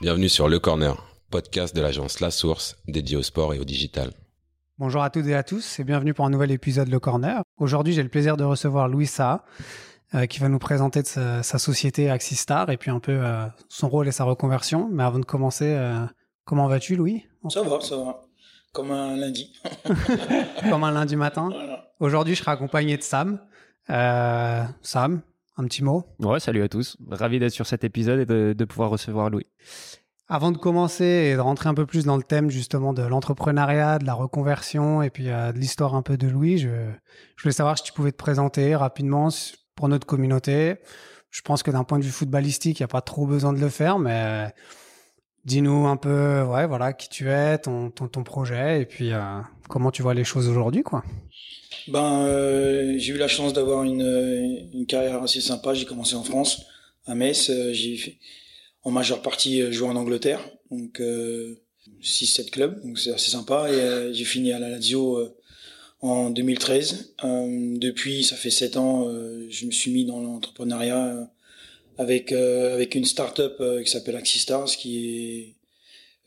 Bienvenue sur Le Corner, podcast de l'agence La Source dédié au sport et au digital. Bonjour à toutes et à tous et bienvenue pour un nouvel épisode Le Corner. Aujourd'hui, j'ai le plaisir de recevoir Louis Sa, euh, qui va nous présenter de sa, société Axistar et puis un peu euh, son rôle et sa reconversion. Mais avant de commencer, euh, comment vas-tu, Louis? Ça va, ça va. Comme un lundi. Comme un lundi matin. Aujourd'hui, je serai accompagné de Sam. Sam, un petit mot Ouais, salut à tous. Ravi d'être sur cet épisode et de, pouvoir recevoir Louis. Avant de commencer et de rentrer un peu plus dans le thème justement de l'entrepreneuriat, de la reconversion et puis euh, de l'histoire un peu de Louis, je, je voulais savoir si tu pouvais te présenter rapidement pour notre communauté. Je pense que d'un point de vue footballistique, il n'y a pas trop besoin de le faire, mais euh, dis-nous un peu, ouais, voilà, qui tu es, ton, ton, projet et puis euh, comment tu vois les choses aujourd'hui, quoi. Ben, euh, j'ai eu la chance d'avoir une, une, carrière assez sympa. J'ai commencé en France, à Metz. Euh, j'ai en majeure partie euh, joué en Angleterre, donc 6-7 clubs, donc c'est assez sympa. Et j'ai fini à la Lazio en 2013. depuis, ça fait 7 ans, je me suis mis dans l'entrepreneuriat avec avec une start-up qui s'appelle Axistars, qui est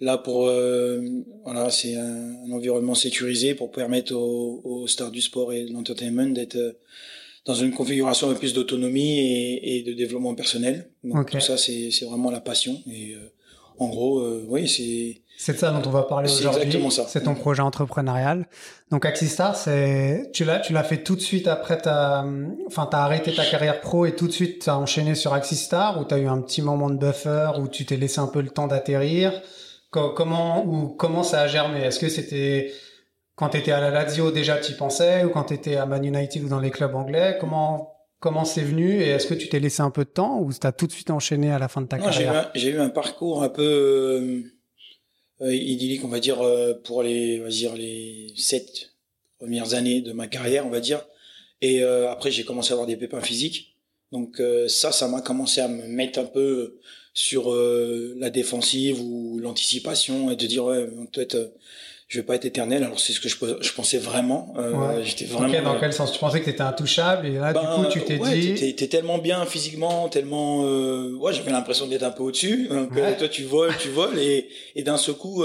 Là, pour euh, voilà, c'est un, environnement sécurisé pour permettre aux, aux stars du sport et de l'entertainment d'être euh, dans une configuration un peu plus d'autonomie et, et, de développement personnel. Donc tout ça, c'est vraiment la passion. Et euh, en gros, oui, c'est c'est ça dont on va parler aujourd'hui. C'est ton projet entrepreneurial. Donc Axistar, c'est tu l'as tu l'as fait tout de suite après ta enfin tu as arrêté ta carrière pro et tout de suite tu as enchaîné sur Axistar ou tu as eu un petit moment de buffer où tu t'es laissé un peu le temps d'atterrir? Comment ou comment ça a germé? Est-ce que c'était quand tu étais à la Lazio déjà tu y pensais ou quand tu étais à Man United ou dans les clubs anglais? Comment comment c'est venu et est-ce que tu t'es laissé un peu de temps ou tu as tout de suite enchaîné à la fin de ta carrière? J'ai eu, un parcours un peu euh, idyllique, on va dire euh, pour les on va les sept premières années de ma carrière, on va dire. Et après j'ai commencé à avoir des pépins physiques. Donc ça ça m'a commencé à me mettre un peu sur euh, la défensive ou l'anticipation et de dire ouais peut-être euh, je vais pas être éternel alors c'est ce que je, je pensais vraiment euh, j'étais vraiment dans quel sens? Tu pensais que tu étais intouchable et là du ben, coup tu t'es ouais, dit t'es, tellement bien physiquement tellement euh, ouais j'avais l'impression d'être un peu au-dessus donc toi tu voles tu voles et, et d'un seul coup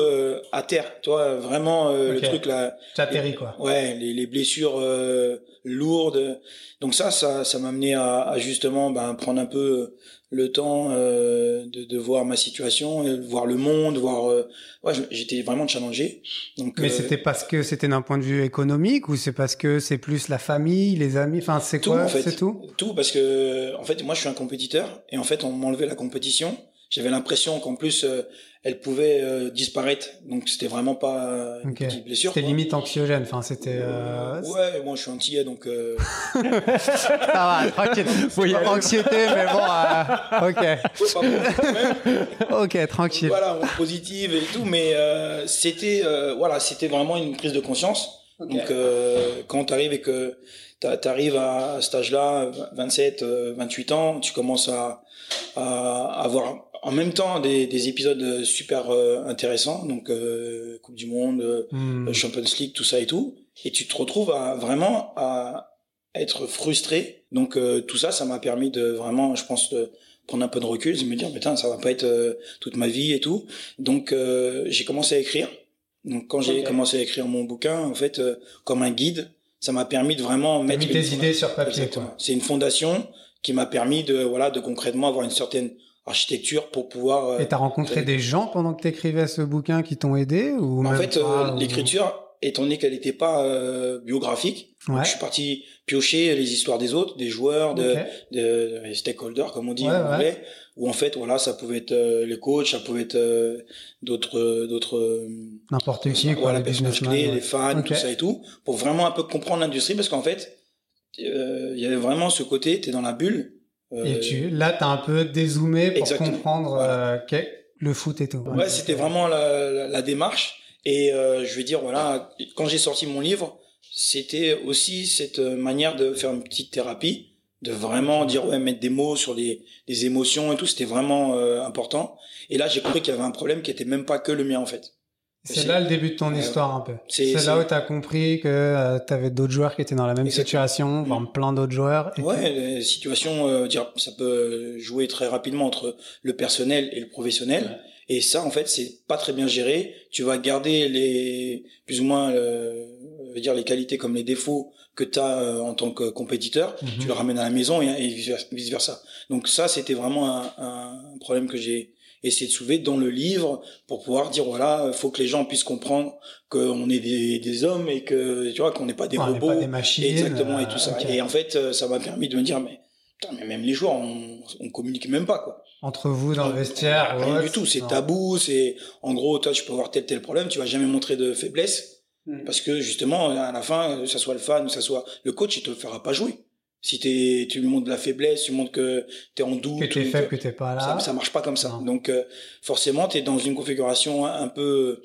à terre. Toi vraiment le truc là tu atterris quoi. ouais les, les blessures lourdes donc ça ça ça m'a amené à, à justement ben prendre un peu le temps euh, de, de, voir ma situation, de voir le monde, voir. Euh, ouais, j'étais vraiment challengé. Donc. Mais euh, c'était parce que c'était d'un point de vue économique ou c'est parce que c'est plus la famille, les amis? Enfin, c'est quoi? en fait, C'est tout? Tout parce que en fait, moi, je suis un compétiteur et en fait, on m'enlevait la compétition. J'avais l'impression qu'en plus, euh, elle pouvait euh, disparaître. Donc c'était vraiment pas euh, une petite blessure. C'était limite anxiogène. Enfin, c'était. Euh... Ouais, moi je suis antillais donc. Euh... Ça va, tranquille. Faut y Anxiété, mais bon. ok. ok, tranquille. Voilà, positive et tout, mais c'était voilà, c'était vraiment une prise de conscience. Donc quand tu arrives et que tu arrives à cet âge-là, 27, 28 ans, tu commences à, à avoir en même temps des, des épisodes super euh, intéressants, donc euh, Coupe du Monde, mm. Champions League, tout ça et tout, et tu te retrouves à vraiment à être frustré. Donc tout ça, ça m'a permis de vraiment, je pense, de prendre un peu de recul, de me dire, putain, ça va pas être toute ma vie et tout. Donc j'ai commencé à écrire. Donc quand j'ai commencé à écrire mon bouquin, en fait, comme un guide, ça m'a permis de vraiment mettre des idées sur papier. C'est une fondation qui m'a permis de voilà de concrètement avoir une certaine architecture pour pouvoir. Euh, et t'as rencontré des gens pendant que t'écrivais ce bouquin qui t'ont aidé ou En fait, euh, l'écriture, étant donné qu'elle n'était pas euh, biographique, je suis parti piocher les histoires des autres, des joueurs, de, de, stakeholders comme on dit en anglais, où en fait voilà ça pouvait être les coachs, ça pouvait être d'autres d'autres n'importe qui quoi, les businessmen, les fans, tout ça et tout, pour vraiment un peu comprendre l'industrie parce qu'en fait il y avait vraiment ce côté, t'es dans la bulle et tu, là, tu as un peu dézoomé pour comprendre euh, le foot et tout. Ouais, c'était vraiment la, la, démarche. Et euh, je vais dire, voilà, quand j'ai sorti mon livre, c'était aussi cette manière de faire une petite thérapie, de vraiment dire, ouais, mettre des mots sur les, les émotions et tout, c'était vraiment euh, important. Et là, j'ai compris qu'il y avait un problème qui était même pas que le mien, en fait. C'est là le début de ton histoire un peu. C'est là où tu as compris que euh, tu avais d'autres joueurs qui étaient dans la même situation, mmh. plein d'autres joueurs. ouais, les situations, euh, ça peut jouer très rapidement entre le personnel et le professionnel. Et ça, en fait, c'est pas très bien géré. Tu vas garder les plus ou moins, euh, dire les qualités comme les défauts que tu as euh, en tant que compétiteur. Mmh. Tu le ramènes à la maison et, et vice versa. Donc ça, c'était vraiment un, un problème que j'ai essayer de soulever dans le livre pour pouvoir dire voilà, faut que les gens puissent comprendre qu'on est des, des, hommes et que tu vois qu'on n'est pas des robots, pas des machines, exactement et tout ça. Et en fait, euh, ça m'a permis de me dire mais putain, mais même les joueurs, on, on communique même pas quoi. Entre vous dans le vestiaire, rien du tout. C'est tabou. C'est en gros, toi, tu peux avoir tel tel problème, tu vas jamais montrer de faiblesse. Hmm. Parce que justement, à la fin, que ça soit le fan, que ça soit le coach, il te fera pas jouer. Si t'es, tu montres de la faiblesse, tu montres que tu es en doute. Que t'es faible, que t'es pas là. Ça, ça marche pas comme ça. Donc, euh, forcément, tu es dans une configuration un peu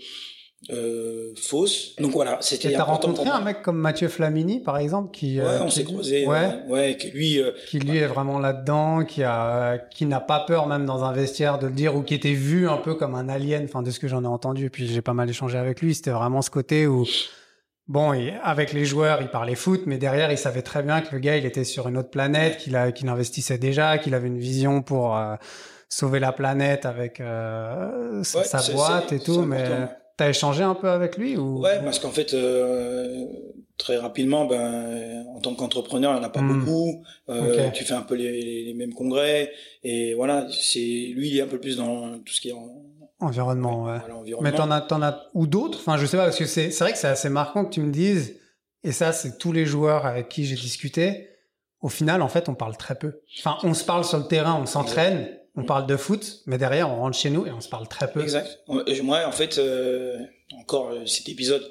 euh, fausse. Donc voilà, c'était. T'as rencontré un mec comme Mathieu Flamini, par exemple, qui. Ouais, euh, on s'est croisé. Ouais. ouais, qui lui. Euh, qui lui est vraiment là-dedans, qui a, qui n'a pas peur même dans un vestiaire de le dire, ou qui était vu un peu comme un alien. Enfin, de ce que j'en ai entendu, et puis j'ai pas mal échangé avec lui. C'était vraiment ce côté où Bon, avec les joueurs, il parlait foot, mais derrière, il savait très bien que le gars, il était sur une autre planète, qu'il investissait déjà, qu'il avait une vision pour euh, sauver la planète avec euh, sa, boîte et tout. Mais t'as échangé un peu avec lui ou? Ouais, parce qu'en fait, euh, très rapidement, ben, en tant qu'entrepreneur, il n'y en a pas hmm. beaucoup. Tu fais un peu les, les, mêmes congrès et voilà. C'est lui, il est un peu plus dans tout ce qui est en, Environnement, ouais. Mais t'en as, t'en as, ou d'autres? Enfin, je sais pas, parce que c'est, c'est vrai que c'est assez marquant que tu me dises, et ça, c'est tous les joueurs avec qui j'ai discuté. Au final, en fait, on parle très peu. Enfin, on se parle sur le terrain, on s'entraîne, on parle de foot, mais derrière, on rentre chez nous et on se parle très peu. Exact. Moi, en fait, euh, encore euh, cet épisode,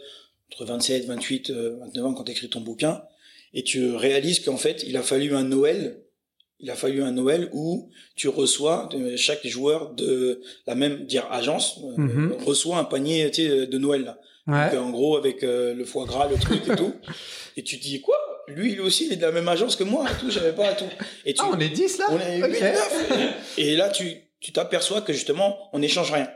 entre 27, 28, 29 ans, quand tu écris ton bouquin, et tu réalises qu'en fait, il a fallu un Noël il a fallu un Noël où tu reçois chaque joueur de la même dire agence euh, mhm. reçoit un panier de Noël là. Donc, en gros avec euh, le foie gras, le truc et tout. Et tu te dis quoi? Lui il aussi il est de la même agence que moi et tout, j'avais pas tout. Et tu, ah, on est 10 là? On est 8 9. Et là tu tu t'aperçois que justement on n'échange rien.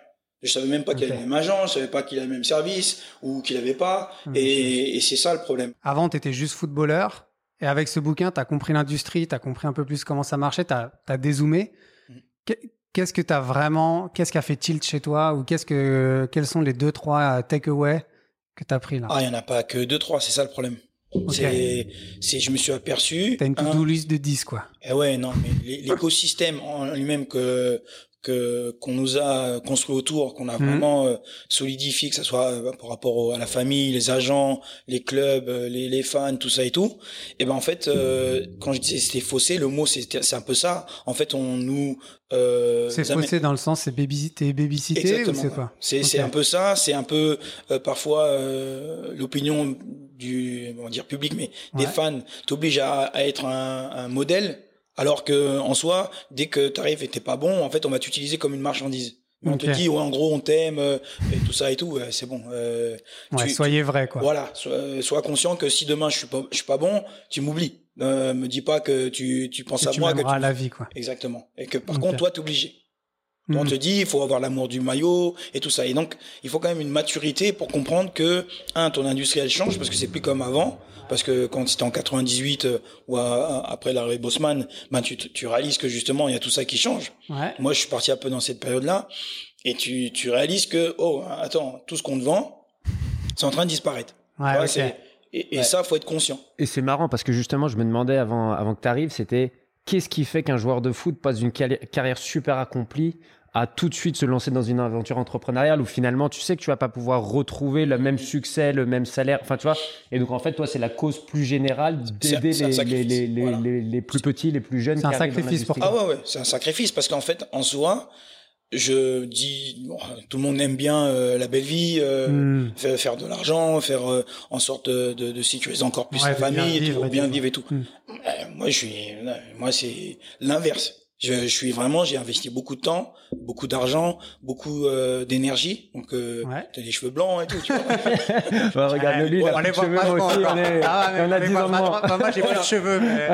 Je savais même pas qu'il avait la même agence, je savais pas qu'il avait le même service ou qu'il avait pas. Et, et c'est ça le problème. Avant, tu étais juste footballeur. Et avec ce bouquin, tu as compris l'industrie, tu as compris un peu plus comment ça marchait, tu as, dézoomé. Mm. Qu'est-ce que tu as vraiment, qu'est-ce qui a fait tilt chez toi ou qu'est-ce que, quels sont les deux, trois takeaways que tu as pris là? Ah, il n'y en a pas que deux, trois, c'est ça le problème. C'est, c'est, je me suis aperçu. T'as une to-do list de 10, quoi. Eh ouais, non, mais l'écosystème en lui-même que, que qu'on nous a construit autour, qu'on a mhm. vraiment euh, solidifié, que ce soit euh, par rapport à la famille, les agents, les clubs, euh, les, les fans, tout ça et tout. Et ben en fait, quand je disais c'était faussé, le mot c'est c'est un peu ça. En fait, on nous c'est faussé dans le sens c'est babysité, babysité ou c'est quoi C'est c'est un peu ça. C'est un peu parfois l'opinion du on va dire public, mais des fans t'oblige à, à être un, un modèle alors que en soi, dès que tu arrives et t'es pas bon, en fait, on va t'utiliser comme une marchandise. On te dit, ouais, en gros, on t'aime, euh, et tout ça et tout, c'est bon. Euh, soyez vrai, quoi. Voilà, sois, conscient que si demain je suis pas, je suis pas bon, tu m'oublies. Ne me dis pas que tu, tu penses à moi. Que tu à la vie, quoi. Exactement. Et que par contre, toi, t'es obligé. On mhm. te dit, il faut avoir l'amour du maillot et tout ça. Et donc, il faut quand même une maturité pour comprendre que, un, ton industrie, elle change parce que c'est plus comme avant. Parce que quand c'était en 98 euh, ou après l'arrêt Bosman, ben tu, tu réalises que justement, il y a tout ça qui change. Moi, je suis parti un peu dans cette période-là. Et tu, tu réalises que, oh, attends, tout ce qu'on te vend, c'est en train de disparaître. Et, et ça, faut être conscient. Et c'est marrant parce que justement, je me demandais avant, avant que tu arrives, c'était qu'est-ce qui fait qu'un joueur de foot passe d'une carrière super accomplie à tout de suite se lancer dans une aventure entrepreneuriale où finalement tu sais que tu vas pas pouvoir retrouver le même succès, le même salaire, enfin tu vois. Et donc en fait toi c'est la cause plus générale d'aider les, les, les, les, plus petits, les plus jeunes. C'est un sacrifice pour toi. Ah ouais ouais, c'est un sacrifice parce qu'en fait en soi je dis tout le monde aime bien euh, la belle vie euh, hmm. faire, de l'argent faire euh, en sorte de, de, de, sécuriser encore plus sa famille bien vivre, bien vivre et tout hmm. moi je suis moi c'est l'inverse je, je, suis vraiment, j'ai investi beaucoup de temps, beaucoup d'argent, beaucoup euh, d'énergie. Donc, euh, ouais. t'as des cheveux blancs et tout. Tu vois. regarde lui, il a cheveux aussi. On, est, ah, on a 10 ans Moi, j'ai pas de cheveux. Mais...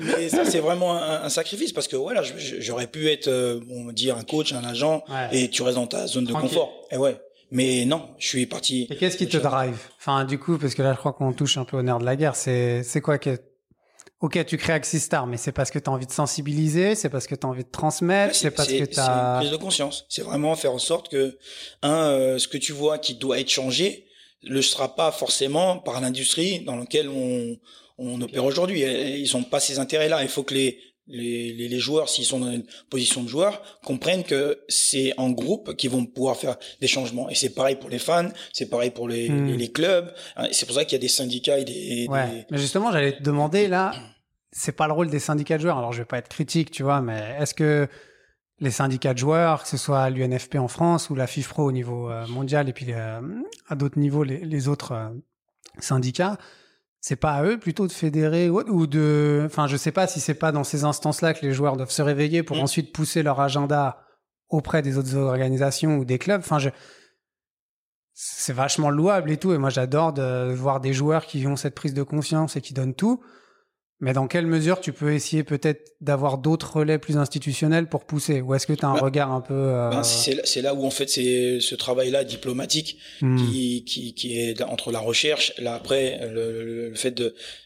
mais, ça, c'est vraiment un, un, sacrifice parce que voilà, j'aurais pu être, euh, on dire un coach, un agent, et tu restes dans ta zone de confort. Et ouais. Mais non, je suis parti. Et qu'est-ce qui te drive? Enfin, du coup, parce que là, je crois qu'on touche un peu au nerf de la guerre. C'est, c'est quoi que Ok, tu crées Axistar, mais c'est parce que tu as envie de sensibiliser, c'est parce que tu as envie de transmettre, c'est parce que tu as... C'est une prise de conscience. C'est vraiment faire en sorte que, un, euh, ce que tu vois qui doit être changé, le sera pas forcément par l'industrie dans laquelle on, on opère aujourd'hui. Ils ont pas ces intérêts-là. Il faut que les, les, les, joueurs, s'ils sont dans une position de joueur, comprennent que c'est en groupe qu'ils vont pouvoir faire des changements. Et c'est pareil pour les fans, c'est pareil pour les, hmm. les, clubs. Hein, c'est pour ça qu'il y a des syndicats et des... Ouais. Mais justement, j'allais te demander là, c'est pas le rôle des syndicats de joueurs. Alors, je vais pas être critique, tu vois, mais est-ce que les syndicats de joueurs, que ce soit l'UNFP en France ou la FIFPRO au niveau euh, mondial et puis euh, à d'autres niveaux les, les autres euh, syndicats, c'est pas à eux plutôt de fédérer ou de, enfin, je sais pas si c'est pas dans ces instances-là que les joueurs doivent se réveiller pour mm. ensuite pousser leur agenda auprès des autres organisations ou des clubs. Enfin, je, c'est vachement louable et tout. Et moi, j'adore de voir des joueurs qui ont cette prise de confiance et qui donnent tout. Mais dans quelle mesure tu peux essayer peut-être d'avoir d'autres relais plus institutionnels pour pousser? Ou est-ce que tu as un bah, regard un peu... Euh... Ben c'est là où en fait c'est ce travail-là diplomatique hmm. qui, qui, qui, est entre la recherche, là après le, le fait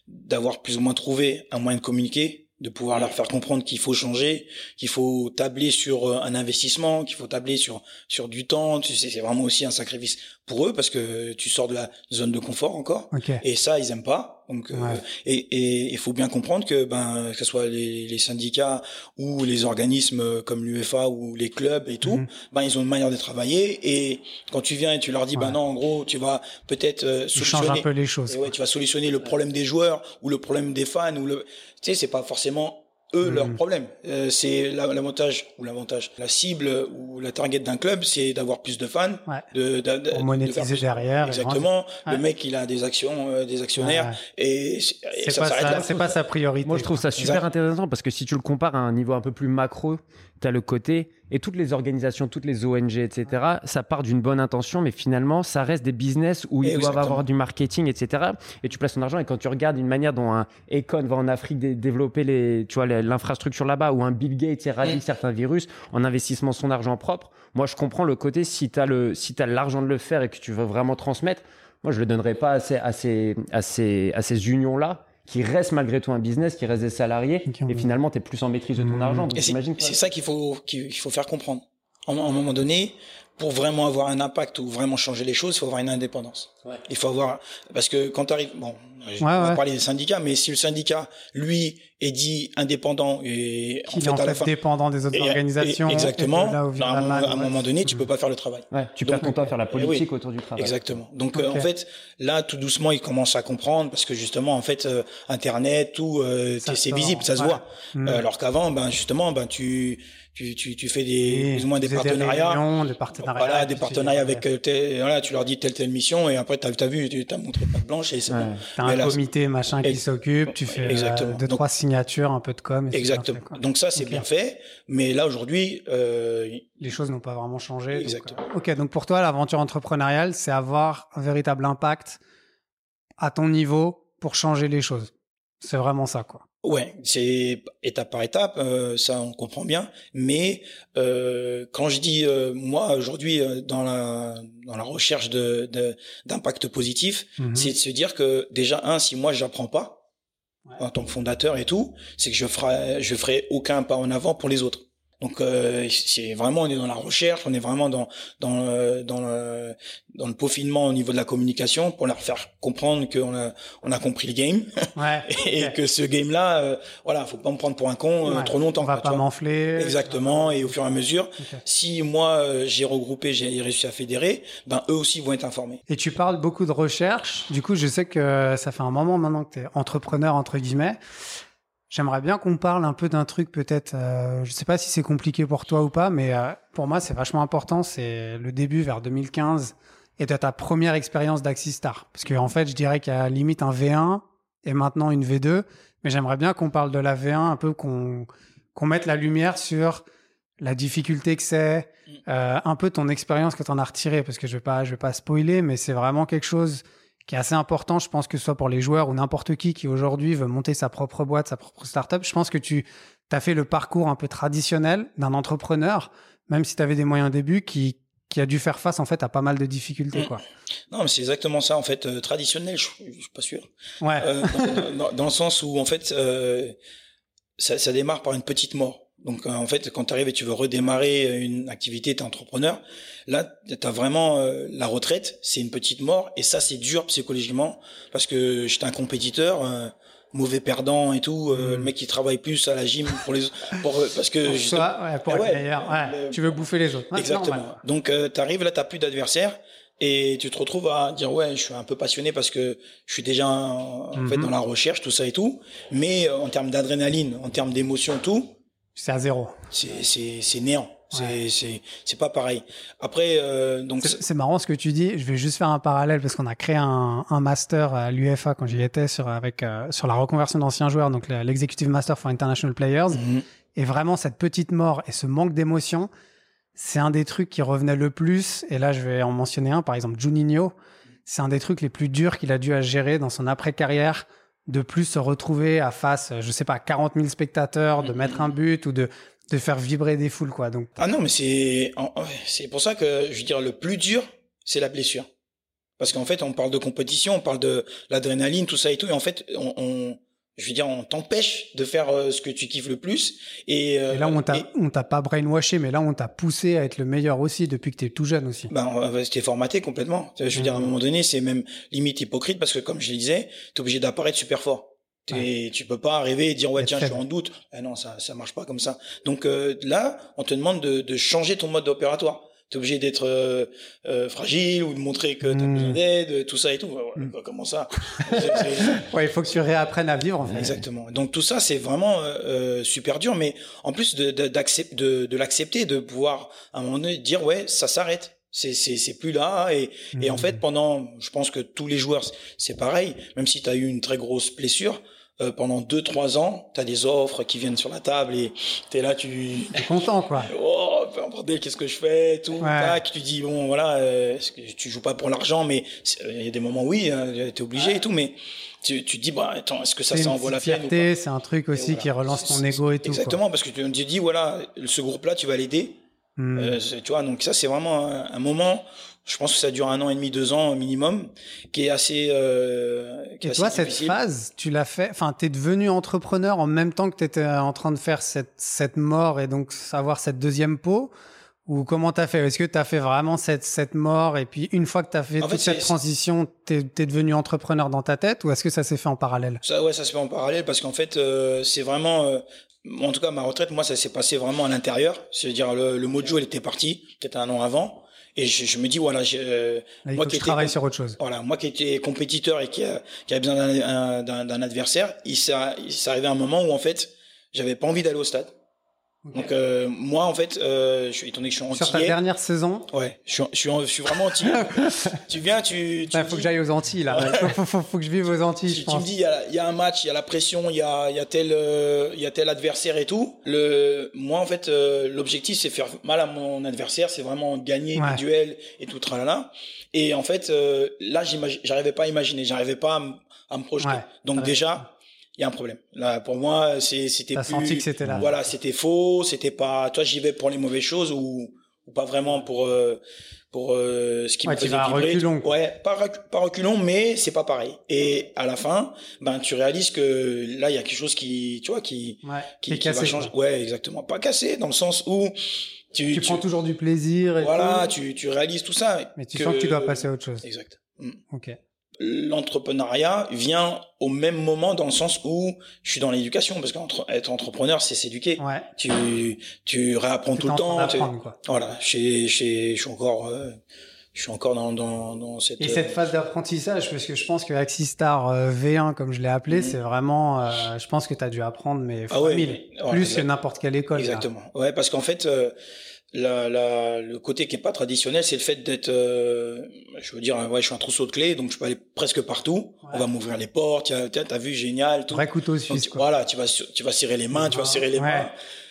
d'avoir plus ou moins trouvé un moyen de communiquer de pouvoir leur faire comprendre qu'il faut changer, qu'il faut tabler sur euh, un investissement, qu'il faut tabler sur sur du temps. Tu sais, c'est vraiment aussi un sacrifice pour eux parce que tu sors de la zone de confort encore. Et ça, ils aiment pas. Donc, euh, et il faut bien comprendre que ben que ce soit les, les, syndicats ou les organismes comme l'UEFA ou les clubs et tout, mhm. ben ils ont une manière de travailler. Et quand tu viens et tu leur dis ben non, en gros, tu vas peut-être euh, solutionner un peu les choses. ouais, tu vas solutionner le problème des joueurs ou le problème des fans ou le, tu sais, c'est pas forcément eux leur mhm. problème. Euh, c'est l'avantage ou l'avantage, la cible ou la target d'un club, c'est d'avoir plus de fans, de, de, de, monétiser derrière. Exactement. Le mec, il a des actions, euh, des actionnaires, et, c'est pas, sa, pas sa priorité. Moi, je trouve ça super intéressant parce que si tu le compares à un niveau un peu plus macro, tu as le côté et toutes les organisations, toutes les ONG, etc., ça part d'une bonne intention, mais finalement, ça reste des business où ils doivent avoir du marketing, etc. Et tu places ton argent, et quand tu regardes une manière dont un Econ va en Afrique développer les, tu vois, l'infrastructure là-bas, ou un Bill Gates éradique certains virus en investissement son argent propre, moi, je comprends le côté, si tu as le, si as l'argent de le faire et que tu veux vraiment transmettre, moi, je le donnerais pas à ces, à ces, à ces, à ces unions-là qui reste malgré tout un business, qui reste des salariés, et finalement, tu es plus en maîtrise de ton mmh. argent. C'est ça qu'il faut, qu'il faut faire comprendre. À un moment donné, pour vraiment avoir un impact ou vraiment changer les choses, il faut avoir une indépendance. Ouais. Il faut avoir parce que quand tu arrives, bon, on va parler des syndicats, mais si le syndicat, lui, est dit indépendant et en fait, à la fin, dépendant des autres organisations, exactement, à, un, moment donné, tu peux pas faire le travail. Ouais, tu perds ton temps à faire la eh politique autour du travail. Exactement. Donc euh, en fait, là, tout doucement, ils commencent à comprendre parce que justement, en fait, euh, Internet, tout, euh, c'est visible, ça se voit. Mm. alors qu'avant, ben justement, ben tu tu, tu, tu fais des plus ou moins des, partenariats, des, partenariats, voilà, des partenariats avec tel, voilà, tu leur dis telle telle mission et après t'as as vu, tu as montré pas de blanche et c'est ouais. bon. T'as un comité machin qui s'occupe, tu fais exactement. deux trois signatures, un peu de com. Et exactement. Donc ça c'est bien fait, mais là aujourd'hui euh, les choses n'ont pas vraiment changé. Exactement. Donc, ok, donc pour toi l'aventure entrepreneuriale c'est avoir un véritable impact à ton niveau pour changer les choses. C'est vraiment ça quoi. Ouais, c'est étape par étape, euh, ça on comprend bien. Mais euh, quand je dis euh, moi aujourd'hui euh, dans la dans la recherche de d'impact positif, mhm. c'est de se dire que déjà un, si moi j'apprends pas en tant que fondateur et tout, c'est que je ferai je ferai aucun pas en avant pour les autres. Donc euh, c'est vraiment on est dans la recherche, on est vraiment dans dans le, dans le dans le peaufinement au niveau de la communication pour leur faire comprendre qu'on a on a compris le game ouais, et que ce game là euh, voilà faut pas me prendre pour un con euh, trop longtemps. On va pas m'enfler. Exactement et au fur et à mesure si moi euh, j'ai regroupé j'ai réussi à fédérer ben eux aussi vont être informés. Et tu parles beaucoup de recherche du coup je sais que ça fait un moment maintenant que tu es entrepreneur entre guillemets. J'aimerais bien qu'on parle un peu d'un truc peut-être, euh, je sais pas si c'est compliqué pour toi ou pas, mais euh, pour moi c'est vachement important, c'est le début vers 2015 et de ta première expérience d'Axistar. Parce qu'en en fait je dirais qu'il y a limite un V1 et maintenant une V2, mais j'aimerais bien qu'on parle de la V1 un peu, qu'on qu'on mette la lumière sur la difficulté que c'est, mm. euh, un peu ton expérience que tu en as retiré, parce que je vais pas, je vais pas spoiler, mais c'est vraiment quelque chose qui est assez important, je pense que ce soit pour les joueurs ou n'importe qui qui aujourd'hui veut monter sa propre boîte, sa propre startup. Je pense que tu as fait le parcours un peu traditionnel d'un entrepreneur, même si tu avais des moyens au début, qui qui a dû faire face en fait à pas mal de difficultés quoi. Non, mais c'est exactement ça en fait euh, traditionnel, je, je, suis pas sûr. Ouais. Euh, dans, dans, le sens où en fait euh, ça, ça, démarre par une petite mort. Donc en fait, quand tu arrives et tu veux redémarrer une activité, tu es entrepreneur, là tu as vraiment la retraite, c'est une petite mort et ça c'est dur psychologiquement parce que j'étais un compétiteur mauvais perdant et tout, euh, le hmm. mec qui travaille plus à la gym pour les pour, euh, parce que pour ouais, pour ah ouais, tu veux bouffer les autres. Exactement. Donc euh, tu arrives là, t'as plus d'adversaire et tu te retrouves à dire ouais, je suis un peu passionné parce que je suis déjà en, fait mhm. dans la recherche, tout ça et tout, mais en termes d'adrénaline, en termes d'émotion, tout, c'est à zéro. C'est c'est c'est néant. C'est c'est c'est pas pareil. Après euh, donc c'est marrant ce que tu dis. Je vais juste faire un parallèle parce qu'on a créé un, un master à l'UFA quand j'y étais sur avec euh, sur la reconversion d'anciens joueurs, donc l'executive master for international players. Mhm. Et vraiment cette petite mort et ce manque d'émotion, c'est un des trucs qui revenait le plus. Et là, je vais en mentionner un, par exemple Juninho. C'est un des trucs les plus durs qu'il a dû à gérer dans son après carrière de plus se retrouver à face, je sais pas, 40 000 spectateurs, de mettre un but ou de de faire vibrer des foules quoi. Donc ah non mais c'est c'est pour ça que je veux dire le plus dur c'est la blessure parce qu'en fait on parle de compétition, on parle de l'adrénaline tout ça et tout et en fait on, on je veux dire, on t'empêche de faire euh, ce que tu kiffes le plus. Et, euh, et là, on t'a, on t'a pas brainwashé, mais là, on t'a poussé à être le meilleur aussi depuis que t'es tout jeune aussi. Ben, t'es formaté complètement. Je veux dire, à un mmh. moment donné, c'est même limite hypocrite parce que, comme je le disais, t'es obligé d'apparaître super fort. Et tu peux pas arriver et dire ouais tiens je suis en doute. Eh non ça ça marche pas comme ça. Donc euh, là on te demande de, de changer ton mode opératoire. T'es obligé d'être euh, euh, fragile ou de montrer que t'as mmh. besoin d'aide, tout ça et tout. Mmh. Comment ça? Ouais il faut que tu réapprennes à vivre en fait. Exactement. Donc tout ça c'est vraiment super dur, mais en plus de de, de l'accepter, de pouvoir à un moment donné dire ouais ça s'arrête c'est c'est c'est plus là et et en mmh. fait pendant je pense que tous les joueurs c'est pareil même si tu as eu une très grosse blessure euh, pendant deux trois ans, tu as des offres qui viennent sur la table et tu es là, tu es content quoi. oh, qu'est-ce que je fais tout tac, tu dis bon voilà, euh, tu joues pas pour l'argent mais il y a des moments oui, hein, tu es obligé et tout mais tu, tu dis bah attends, est-ce que ça ça en vaut la peine C'est un truc aussi qui relance ton ego et tout. Exactement parce que tu te dis voilà, ce groupe là tu vas l'aider. Hmm. Euh, tu vois donc ça c'est vraiment un moment je pense que ça dure un an et demi, deux ans minimum, qui est assez. Euh, qui et toi, cette phase, tu l'as fait. Enfin, t'es devenu entrepreneur en même temps que t'étais en train de faire cette cette mort et donc savoir cette deuxième peau. Ou comment t'as fait? Est-ce que t'as fait vraiment cette cette mort et puis une fois que t'as fait toute cette transition, t'es es devenu entrepreneur dans ta tête ou est-ce que ça s'est fait en parallèle? Ça, ouais, ça se fait en parallèle parce qu'en fait, euh, c'est vraiment. Euh, en tout cas, ma retraite, moi, ça s'est passé vraiment à l'intérieur. C'est-à-dire le, le mojo, il était parti peut-être un an avant. Et je, je me dis voilà, je, moi qui travaille sur autre chose. Voilà, moi qui étais compétiteur et qui, qui avait besoin d'un adversaire, il s'est arrivé un moment où en fait, j'avais pas envie d'aller au stade. Donc euh, moi en fait, euh, je suis étonné que je suis Sur ta dernière saison. Ouais, je suis, je suis, je suis vraiment antillais. tu viens, tu. Il faut que j'aille aux Antilles là. faut, faut, faut, que je vive aux Antilles. Tu, je pense. tu me dis, il y, a, y, a, un match, il y a la pression, il y a, y a tel, euh, il y a tel adversaire et tout. Le, moi en fait, euh, l'objectif c'est faire mal à mon adversaire, c'est vraiment gagner ouais. le duel et tout tralala. Et en fait, euh, là, j'arrivais pas à imaginer, j'arrivais pas à, à me projeter. Ouais, Donc déjà il y a un problème. Là, pour moi, c'était plus, senti que c'était là. Voilà, c'était faux, c'était pas, toi, j'y vais pour les mauvaises choses ou, ou pas vraiment pour, euh, pour euh, ce qui ouais, me faisait vas vibrer. Reculons. Ouais, pas, pas reculons, mais c'est pas pareil. Et à la fin, ben, tu réalises que là, il y a quelque chose qui, tu vois, qui, ouais, qui, qui cassé, va changer. Ouais, exactement. Pas cassé, dans le sens où, tu, tu, tu prends toujours du plaisir et voilà, tout. tu, tu réalises tout ça. Mais tu que... sens que tu dois passer à autre chose. Exact. Mm. Ok l'entrepreneuriat vient au même moment dans le sens où je suis dans l'éducation parce qu'être entrepreneur c'est s'éduquer ouais. tu tu réapprends tout le temps tu... voilà je, suis encore euh, je suis encore dans, dans, dans cette et cette phase d'apprentissage parce que je pense que Axistar euh, V1 comme je l'ai appelé mmh. c'est vraiment euh, je pense que tu as dû apprendre mais ah ouais, plus que n'importe quelle école exactement là. ouais parce qu'en fait euh, la, la, le côté qui est pas traditionnel, c'est le fait d'être, euh, je veux dire, ouais, je suis un trousseau de clés, donc je peux aller presque partout. Ouais. On va m'ouvrir les portes. Tu as, vu, génial. Tout. Vrai couteau suisse. Donc, voilà, tu vas, tu vas serrer les mains, tu vas serrer les ouais. mains,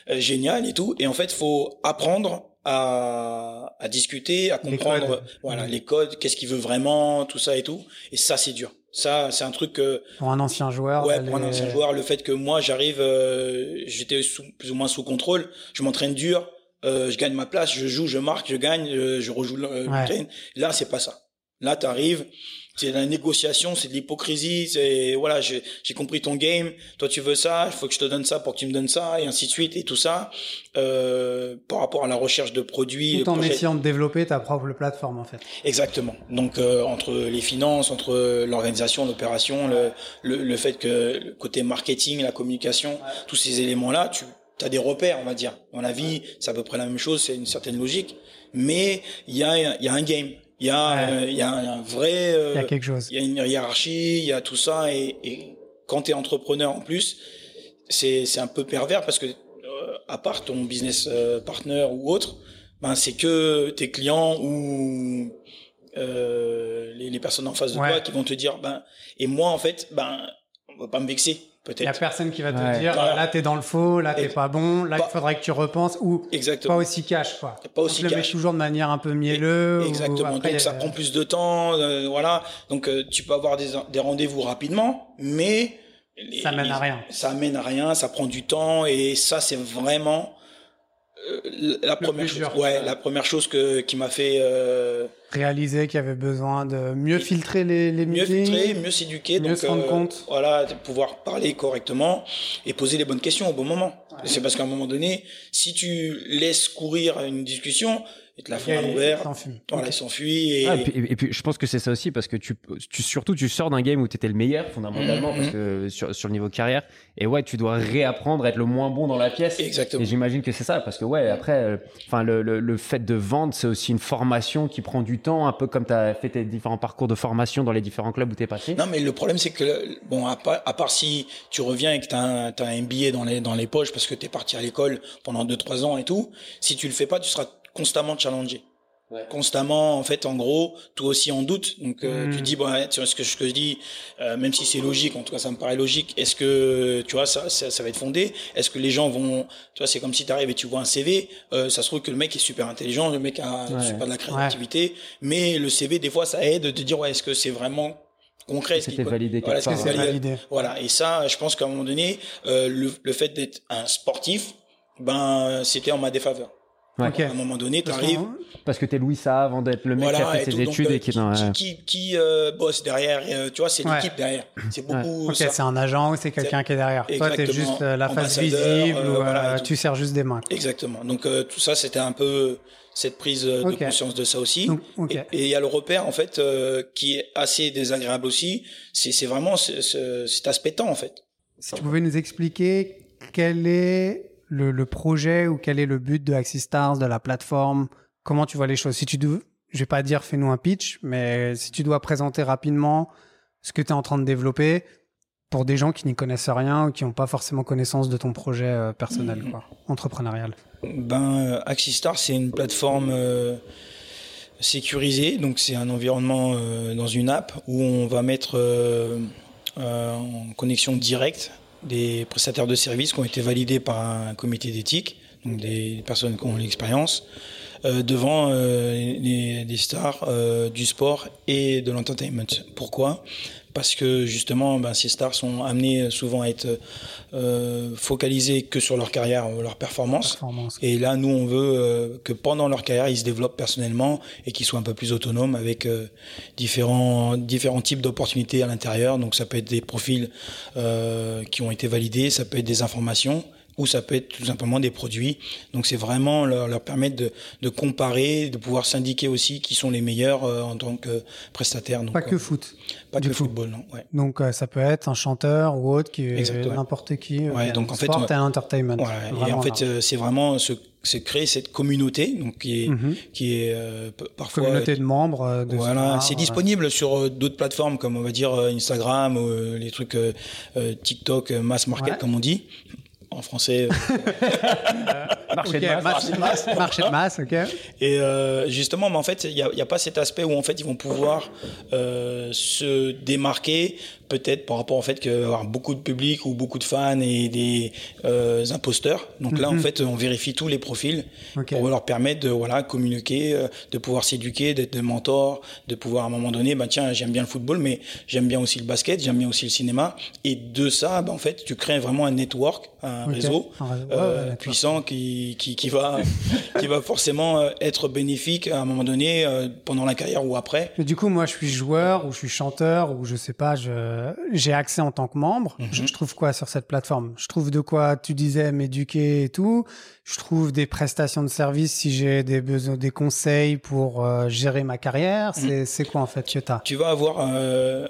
euh, génial et tout. Et en fait, faut apprendre à, à discuter, à comprendre, les voilà, mmh. les codes, qu'est-ce qu'il veut vraiment, tout ça et tout. Et ça, c'est dur. Ça, c'est un truc que pour un ancien joueur. Ouais, pour un ancien joueur, le fait que moi j'arrive, euh, j'étais plus ou moins sous contrôle, je m'entraîne dur je gagne ma place, je joue, je marque, je gagne, je rejoue le week-end. Là, c'est pas ça. Là, tu arrives, c'est la négociation, c'est de l'hypocrisie, c'est voilà, j'ai compris ton game, toi tu veux ça, il faut que je te donne ça pour que tu me donnes ça, et ainsi de suite, et tout ça, euh, par rapport à la recherche de produits. Tout en essayant de développer ta propre plateforme en fait. Exactement. Donc euh, entre les finances, entre l'organisation, l'opération, le, le, le, fait que le côté marketing, la communication, tous ces éléments-là, tu as des repères, on va dire. Dans la vie, c'est à peu près la même chose, c'est une certaine logique, mais il y a, y a un game il y a, euh, il y a un vrai. Euh, il y a quelque chose. Il y a une hiérarchie, il y a tout ça, et, et quand tu es entrepreneur en plus, c'est c'est un peu pervers parce que euh, à part ton business partner ou autre, ben c'est que tes clients ou les, les, personnes en face de toi qui vont te dire ben et moi en fait ben on va pas me vexer il y a personne qui va te dire là là t'es dans le faux, là t'es pas bon, là il faudrait que tu repenses ou Exactement. pas aussi cash quoi. Pas aussi cash. le met toujours de manière un peu mielleuse. Exactement. donc ça prend plus de temps, euh, voilà. Donc euh, tu peux avoir des, des rendez-vous rapidement, mais ça mène à rien. Ça mène à rien, ça prend du temps et ça c'est vraiment euh, la première chose, ouais, la première chose que qui m'a fait euh, réaliser qu'il y avait besoin de mieux filtrer les, les mieux filtrer, mieux s'éduquer, mieux se rendre euh, compte, voilà, de pouvoir parler correctement et poser les bonnes questions au bon moment. C'est parce qu'à un moment donné, si tu laisses courir une discussion, et te la font à l'envers. Voilà, il s'enfuit. Et... Ah, et, puis, je pense que c'est ça aussi parce que tu, tu surtout tu sors d'un game où tu étais le meilleur fondamentalement mmh, parce mmh. que sur, sur le niveau carrière et ouais tu dois réapprendre à être le moins bon dans la pièce. Exactement. Et j'imagine que c'est ça parce que ouais après euh, enfin le, le, le, fait de vendre c'est aussi une formation qui prend du temps un peu comme tu as fait tes différents parcours de formation dans les différents clubs où tu es passé. Non mais le problème c'est que bon à part, à part si tu reviens et que tu as, un, as un MBA dans les dans les poches parce que tu es parti à l'école pendant 2 3 ans et tout, si tu le fais pas tu seras constamment challengé. Ouais. Constamment, en fait, en gros, toi aussi en doute. Donc, euh, tu hmm. dis, bon, tu vois ce que je, que je dis, euh, même si c'est logique, en tout cas, ça me paraît logique. Est-ce que, tu vois, ça, ça, ça va être fondé? Est-ce que les gens vont, tu vois, c'est comme si tu arrives et tu vois un CV. Euh, ça se trouve que le mec est super intelligent, le mec a ouais. super de la créativité, mais le CV, des fois, ça aide de te dire, ouais, est-ce que c'est vraiment concret C'était validé. Voilà, -ce validé? voilà, et ça, je pense qu'à un moment donné, euh, le, le fait d'être un sportif, ben, c'était en ma défaveur. Okay. À un moment donné, tu arrives. Parce que t'es Louis ça avant d'être le mec qui a fait ses études et qui, qui, qui, qui, qui euh, bosse derrière. Euh, tu vois, c'est l'équipe ouais. derrière. C'est beaucoup. Ok, c'est un agent ou c'est quelqu'un qui est derrière. Toi, t'es juste euh, la face visible ou voilà, tu sers juste des mains. Exactement. Donc tout ça, c'était un peu cette prise de okay. conscience de ça aussi. Okay. Et il y a le repère en fait qui est assez désagréable aussi. C'est vraiment ce, ce, cet aspect temps en fait. Si tu pouvais nous expliquer quel est le, le, projet ou quel est le but de Axistars, de la plateforme? Comment tu vois les choses? Si tu dois, je vais pas dire fais-nous un pitch, mais si tu dois présenter rapidement ce que tu es en train de développer pour des gens qui n'y connaissent rien ou qui n'ont pas forcément connaissance de ton projet euh, personnel, quoi, entrepreneurial. Ben, euh, Axistar, c'est une plateforme euh, sécurisée, donc c'est un environnement euh, dans une app où on va mettre en connexion directe des prestataires de services qui ont été validés par un comité d'éthique, donc des personnes qui ont l'expérience, euh, devant euh, les, des stars euh, du sport et de l'entertainment. Pourquoi? Parce que justement, ben, ces stars sont amenées souvent à être euh, focalisées que sur leur carrière, leur performance. performance. Et là, nous, on veut euh, que pendant leur carrière, ils se développent personnellement et qu'ils soient un peu plus autonomes avec euh, différents différents types d'opportunités à l'intérieur. Donc, ça peut être des profils euh, qui ont été validés, ça peut être des informations ou ça peut être tout simplement des produits. Donc c'est vraiment leur, leur permettre de, de, comparer, de pouvoir s'indiquer aussi qui sont les meilleurs euh, en tant que prestataires. Donc, pas que euh, foot. Pas que foot. football, non. Ouais. Donc euh, ça peut être un chanteur ou autre qui n'importe qui. Ouais, donc en fait, sport et entertainment. Voilà. Et en fait, euh, c'est vraiment ce c'est créer cette communauté donc qui est mm -hmm. qui est euh, parfois communauté de membres euh, de voilà c'est disponible sur euh, d'autres plateformes comme on va dire Instagram ou les trucs TikTok mass market ouais. comme on dit en français. marché, okay, de masse, marché, de marché de masse. ok. Et euh, justement, mais en fait, il n'y a, a, pas cet aspect où en fait ils vont pouvoir euh, se démarquer peut-être par rapport au fait qu'il va y avoir beaucoup de public ou beaucoup de fans et des euh, imposteurs. Donc mm -hmm. là, en mhm. fait, on vérifie tous les profils okay. pour leur permettre de voilà communiquer, euh, de pouvoir s'éduquer, d'être des mentors, de pouvoir à un moment donné, bah tiens, j'aime bien le football, mais j'aime bien aussi le basket, j'aime bien aussi le cinéma. Et de ça, bah, en fait, tu crées vraiment un network, un réseau euh, puissant qui, qui, qui, va, qui va forcément euh, être bénéfique à un moment donné euh, pendant la carrière ou après. Mais du coup, moi, je suis joueur ou je suis chanteur ou je sais pas, j'ai accès en tant que membre. Mhm. je, trouve quoi sur cette plateforme? Je trouve de quoi tu disais m'éduquer et tout. Je trouve des prestations de services si j'ai des besoins, des conseils pour gérer ma carrière. Mhm. C'est quoi en fait que Tu vas avoir un,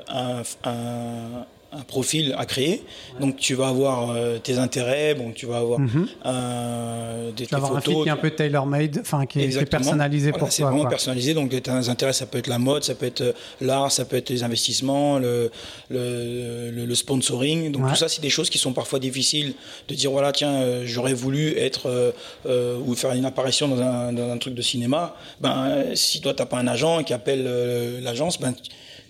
un un profil à créer. Donc tu vas avoir euh, tes intérêts, bon, tu vas avoir euh, des tu vas avoir un qui est un peu tailor-made, enfin qui, est personnalisé pour toi. C'est vraiment personnalisé. Donc tes intérêts, ça peut être la mode, ça peut être euh, l'art, ça peut être les investissements, le, le, le, sponsoring. Donc tout ça, c'est des choses qui sont parfois difficiles de dire voilà, tiens, euh, j'aurais voulu être ou faire une apparition dans un, dans un, truc de cinéma. Ben si toi t'as pas un agent qui appelle l'agence, ben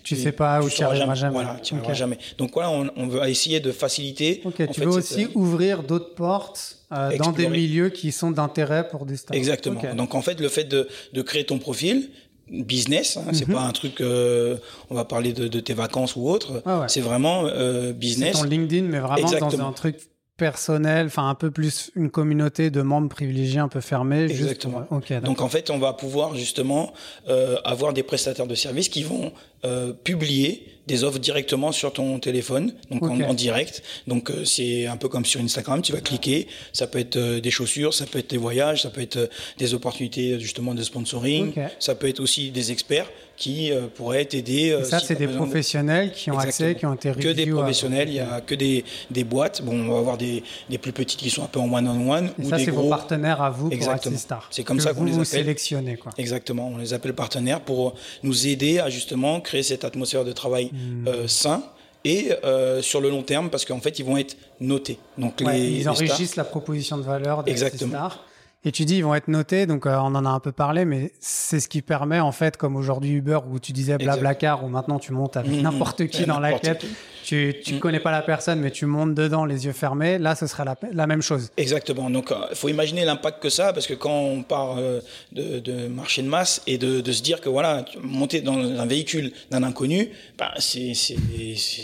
tu sais pas où tu arriveras jamais. Voilà, tu jamais. Donc voilà, on, on, veut essayer de faciliter. Ok, tu veux aussi euh, ouvrir d'autres portes euh, dans des milieux qui sont d'intérêt pour des stars. Exactement. Donc en fait, le fait de, de créer ton profil, business, hein, c'est mhm. pas un truc, euh, on va parler de, de, tes vacances ou autre, c'est vraiment euh, business. C'est ton LinkedIn, mais vraiment dans un truc personnel, enfin un peu plus une communauté de membres privilégiés un peu fermés. Exactement. Donc en fait, on va pouvoir justement euh, avoir des prestataires de services qui vont euh, publier des offres directement sur ton téléphone, donc en, direct. Donc euh, c'est un peu comme sur Instagram, tu vas cliquer, ça peut être euh, des chaussures, ça peut être des voyages, ça peut être euh, des opportunités justement de sponsoring, ça peut être aussi des experts qui pourraient t'aider. Ça, c'est des professionnels qui ont accès, qui ont été Que des professionnels, il y a que des, des boîtes. Bon, on va avoir des, des plus petites qui sont un peu en one-on-one. ou ça, c'est vos partenaires à vous pour Axistar. C'est comme ça qu'on les appelle. sélectionnez, quoi. Exactement, on les appelle partenaires pour nous aider à justement créer cette atmosphère de travail euh, sains et euh, sur le long terme parce qu'en fait ils vont être notés. Donc ils enrichissent la proposition de valeur des stars. Et tu dis ils vont être notés, donc euh, on en a un peu parlé, mais c'est ce qui permet en fait, comme aujourd'hui Uber où tu disais Blablacar, où maintenant tu montes avec mmh, mmh. n'importe qui dans la quête, tu ne mm. connais pas la personne, mais tu montes dedans les yeux fermés, là, ce serait la, même chose. Exactement. Donc, il euh, faut imaginer l'impact que ça, parce que quand on parle euh, de, marché de masse et de, se dire que voilà, monter dans un véhicule d'un inconnu, bah, c'est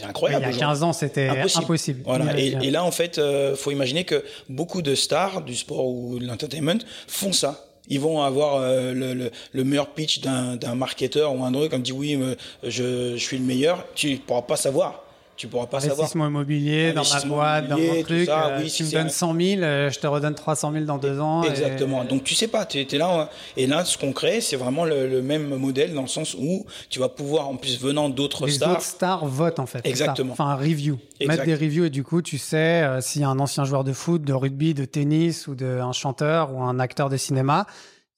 incroyable. il y a 15 ans, c'était impossible. Voilà. Et, là, en fait, il euh, faut imaginer que beaucoup de stars du sport ou de l'entertainment font ça ils vont avoir le, meilleur pitch d'un marketeur ou un truc comme dit oui je, je, suis le meilleur tu pourras pas savoir tu pourras pas savoir. Investissement immobilier, dans ma boîte, dans mon truc. Ça, euh, tu me donnes 100 000, euh, je te redonne 300 000 dans deux ans. Exactement. Donc tu sais pas, tu es, là. Et là, ce qu'on crée, c'est vraiment le, même modèle dans le sens où tu vas pouvoir, en plus venant d'autres stars. Les autres stars votent en fait. Exactement. Enfin, un review. Mettre des reviews et du coup, tu sais euh, s'il y a un ancien joueur de foot, de rugby, de tennis ou de, un chanteur ou un acteur de cinéma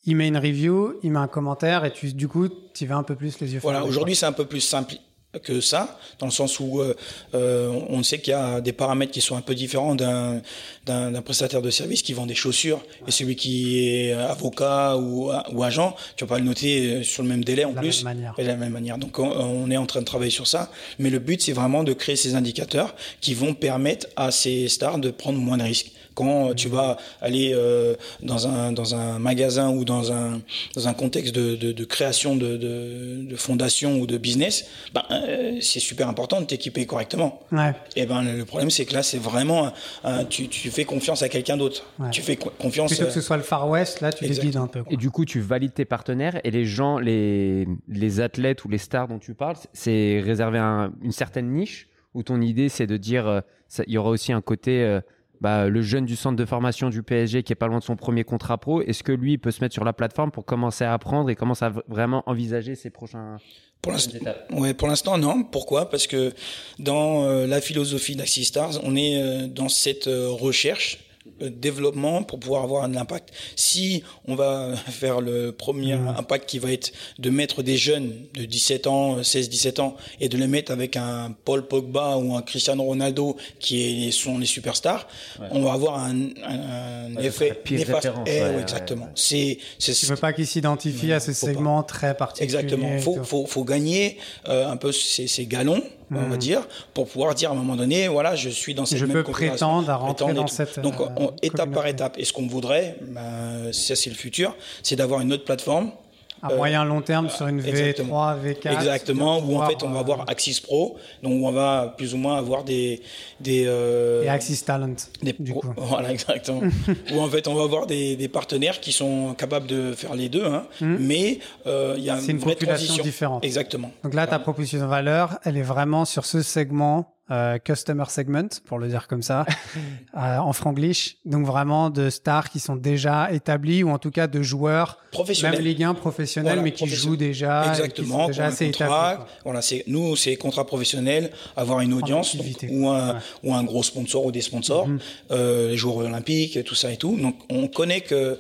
il met une review, il met un commentaire et tu, du coup, tu vas un peu plus les yeux Voilà, aujourd'hui, c'est un peu plus simple que ça, dans le sens où euh, euh, on sait qu'il y a des paramètres qui sont un peu différents d'un d'un prestataire de service qui vend des chaussures et celui qui est avocat ou, ou agent, tu vas pas le noter sur le même délai en la plus, même manière. de la même manière. Donc on, on, est en train de travailler sur ça, mais le but c'est vraiment de créer ces indicateurs qui vont permettre à ces stars de prendre moins de risques. Quand tu vas aller euh, dans, un, dans un magasin ou dans un, dans un contexte de, de, de création de, de, de, fondation ou de business, ben, euh, c'est super important de t'équiper correctement. Ouais. Et ben, le problème, c'est que là, c'est vraiment, tu, tu fais confiance à quelqu'un d'autre. Tu fais confiance. Plutôt que ce soit le Far West, là, tu les guides un peu. Et du coup, tu valides tes partenaires et les gens, les, les athlètes ou les stars dont tu parles, c'est réservé à une certaine niche où ton idée, c'est de dire, euh, il y aura aussi un côté bah, le jeune du centre de formation du PSG qui est pas loin de son premier contrat pro, est-ce que lui peut se mettre sur la plateforme pour commencer à apprendre et commencer à vraiment envisager ses prochains pour l'instant, ouais, pour l'instant non. Pourquoi? Parce que dans euh, la philosophie d'Axistars, on est euh, dans cette euh, recherche développement pour pouvoir avoir un impact. Si on va faire le premier mmh. impact qui va être de mettre des jeunes de 17 ans, 16-17 ans et de les mettre avec un Paul Pogba ou un Cristiano Ronaldo qui sont les superstars, on va avoir un, un, effet néfaste. Eh, exactement. C'est, c'est, tu veux pas qu'ils s'identifient à ce segment très particulier. Exactement. Faut, faut, faut gagner euh, un peu ces, ces galons on va hmm. dire, pour pouvoir dire à un moment donné, voilà, je suis dans cette je peux prétendre à rentrer dans cette. Donc, euh, étape par étape. Et ce qu'on voudrait, bah, ça c'est le futur, c'est d'avoir une autre plateforme À moyen long terme sur une V3, V4. Exactement, où en fait on va avoir Axis Pro, donc on va plus ou moins avoir des des et Axis Talent. Des du coup. Voilà exactement. où en fait on va avoir des, des, partenaires qui sont capables de faire les deux, hein, mm. mais il y a une, une population différente. Exactement. Donc là ta proposition de valeur, elle est vraiment sur ce segment euh, customer segment, pour le dire comme ça, euh, en franglish. Donc vraiment de stars qui sont déjà établis ou en tout cas de joueurs professionnels, même Ligue 1 professionnels, mais qui jouent déjà, exactement, déjà assez contrat, Voilà, c'est nous, c'est contrat professionnel, avoir une audience ou un ou un gros sponsor ou des sponsors, mhm. euh, les joueurs olympiques, tout ça et tout. Donc on connaît que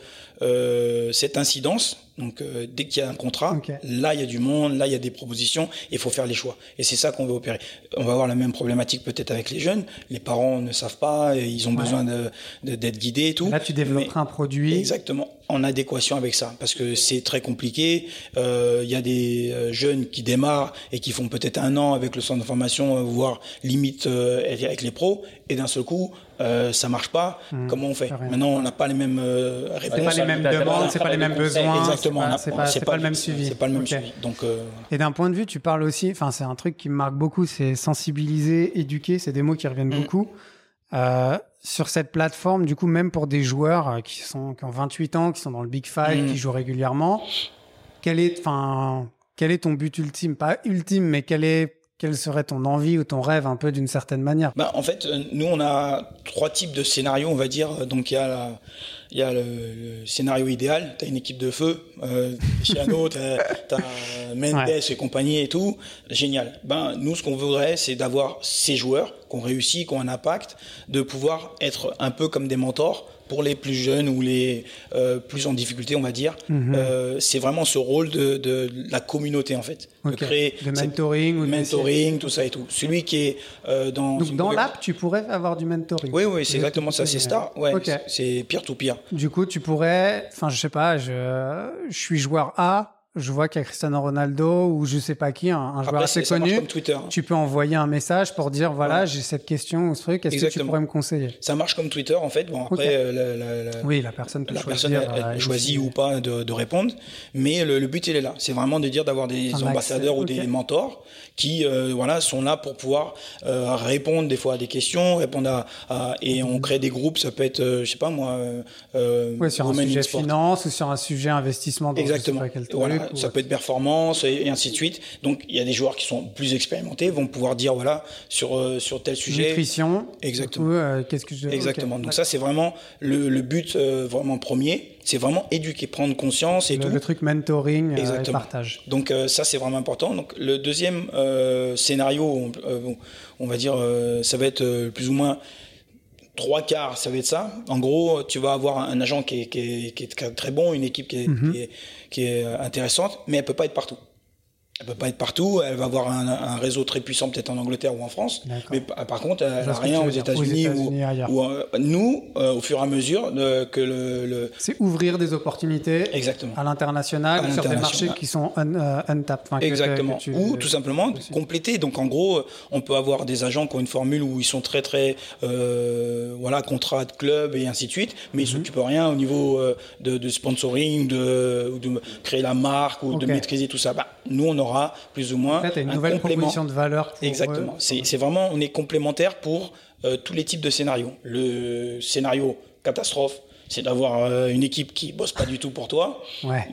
cette incidence. Donc euh, dès qu'il y a un contrat, là il y a du monde, là il y a des propositions, il faut faire les choix. Et c'est ça qu'on veut opérer. On va avoir la même problématique peut-être avec les jeunes. Les parents ne savent pas, ils ont besoin de d'être guidés et tout. Là tu développeras un produit. Exactement en adéquation avec ça parce que c'est très compliqué. Euh, il y a des euh, jeunes qui démarrent et qui font peut-être un an avec le centre de formation, voire limite avec les pros, et d'un seul coup euh, ça marche pas. Mmh. Comment on fait? Maintenant, on n'a pas les mêmes réponses. C'est pas les mêmes demandes, c'est pas, les mêmes besoins. Exactement. C'est pas, pas, le même suivi. C'est pas le même suivi. Donc. Et d'un point de vue, tu parles aussi. Enfin, c'est un truc qui me marque beaucoup. C'est sensibiliser, éduquer. C'est des mots qui reviennent mmh. beaucoup. Euh, sur cette plateforme, du coup, même pour des joueurs euh, qui, sont, qui ont 28 ans, qui sont dans le Big Five, qui mm. jouent régulièrement, quel est, enfin, quel est ton but ultime? Pas ultime, mais quel est quelle serait ton envie ou ton rêve un peu d'une certaine manière? Bah, En fait, euh, nous, on a trois types de scénarios, on va dire. Donc, il y a la, il y a le, scénario idéal, tu as une équipe de feu, euh, tu as, Mendes et compagnie et tout, génial. Ben, nous, ce qu'on voudrait, c'est d'avoir ces joueurs qui ont réussi, qui ont un impact, de pouvoir être un peu comme des mentors pour les plus jeunes ou les euh, plus en difficulté, on va dire. Euh, c'est vraiment ce rôle de, de, la communauté, en fait. De créer de mentoring, ou mentoring, tout ça et tout. Celui qui est euh, dans. Donc, dans l'app, tu pourrais avoir du mentoring. Oui, oui, c'est exactement ça. C'est Star. Ouais, c'est pire tout pire. Du coup, tu pourrais. Enfin, je sais pas, je, je suis joueur A je vois qu'il y a Cristiano Ronaldo ou je sais pas qui, un, joueur assez connu. Twitter. Tu peux envoyer un message pour dire voilà, j'ai cette question ou ce truc, est-ce que tu pourrais me conseiller? Ça marche comme Twitter en fait. Bon après, euh, la, la, oui, la personne peut la choisir, personne elle, euh, choisit ou pas de, de répondre, mais le, but il est là. C'est vraiment de dire d'avoir des ambassadeurs ou des mentors qui euh, voilà sont là pour pouvoir répondre des fois à des questions, répondre à, et on crée des groupes. Ça peut être, je sais pas moi, ouais, sur un sujet finance ou sur un sujet investissement. Dans Exactement. Ça peut être performance et, ainsi de suite. Donc il y a des joueurs qui sont plus expérimentés, vont pouvoir dire voilà sur euh, sur tel sujet. Nutrition. Exactement. Euh, qu'est-ce que je... Exactement. Donc ça c'est vraiment le, le but euh, vraiment premier. C'est vraiment éduquer, prendre conscience et le, tout. Le truc mentoring, et partage. Donc ça c'est vraiment important. Donc le deuxième scénario, on, on, va dire, ça va être plus ou moins trois quarts, ça va être ça. En gros, tu vas avoir un agent qui est, qui est, qui est très bon, une équipe qui est, mhm. qui est, qui est intéressante, mais elle peut pas être partout. Elle peut pas être partout. Elle va avoir un, un réseau très puissant peut-être en Angleterre ou en France. Mais par contre, elle n'a rien aux États-Unis ou, euh, nous, euh, au fur et à mesure de, que le, le... c'est ouvrir des opportunités Exactement. à l'international sur des marchés qui sont un, euh, untapped. Exactement. ou tout simplement compléter. Donc en gros, on peut avoir des agents qui ont une formule où ils sont très très euh, voilà contrat de club et ainsi de suite, mais ils mm -hmm. s'occupent rien au niveau de, de sponsoring, de, de créer la marque ou de maîtriser tout ça. Bah, nous on aura plus ou moins une nouvelle proposition de valeur. Exactement. C'est vraiment, on est complémentaire pour euh, tous les types de scénarios. Le scénario catastrophe, c'est d'avoir euh, une équipe qui bosse pas du tout pour toi,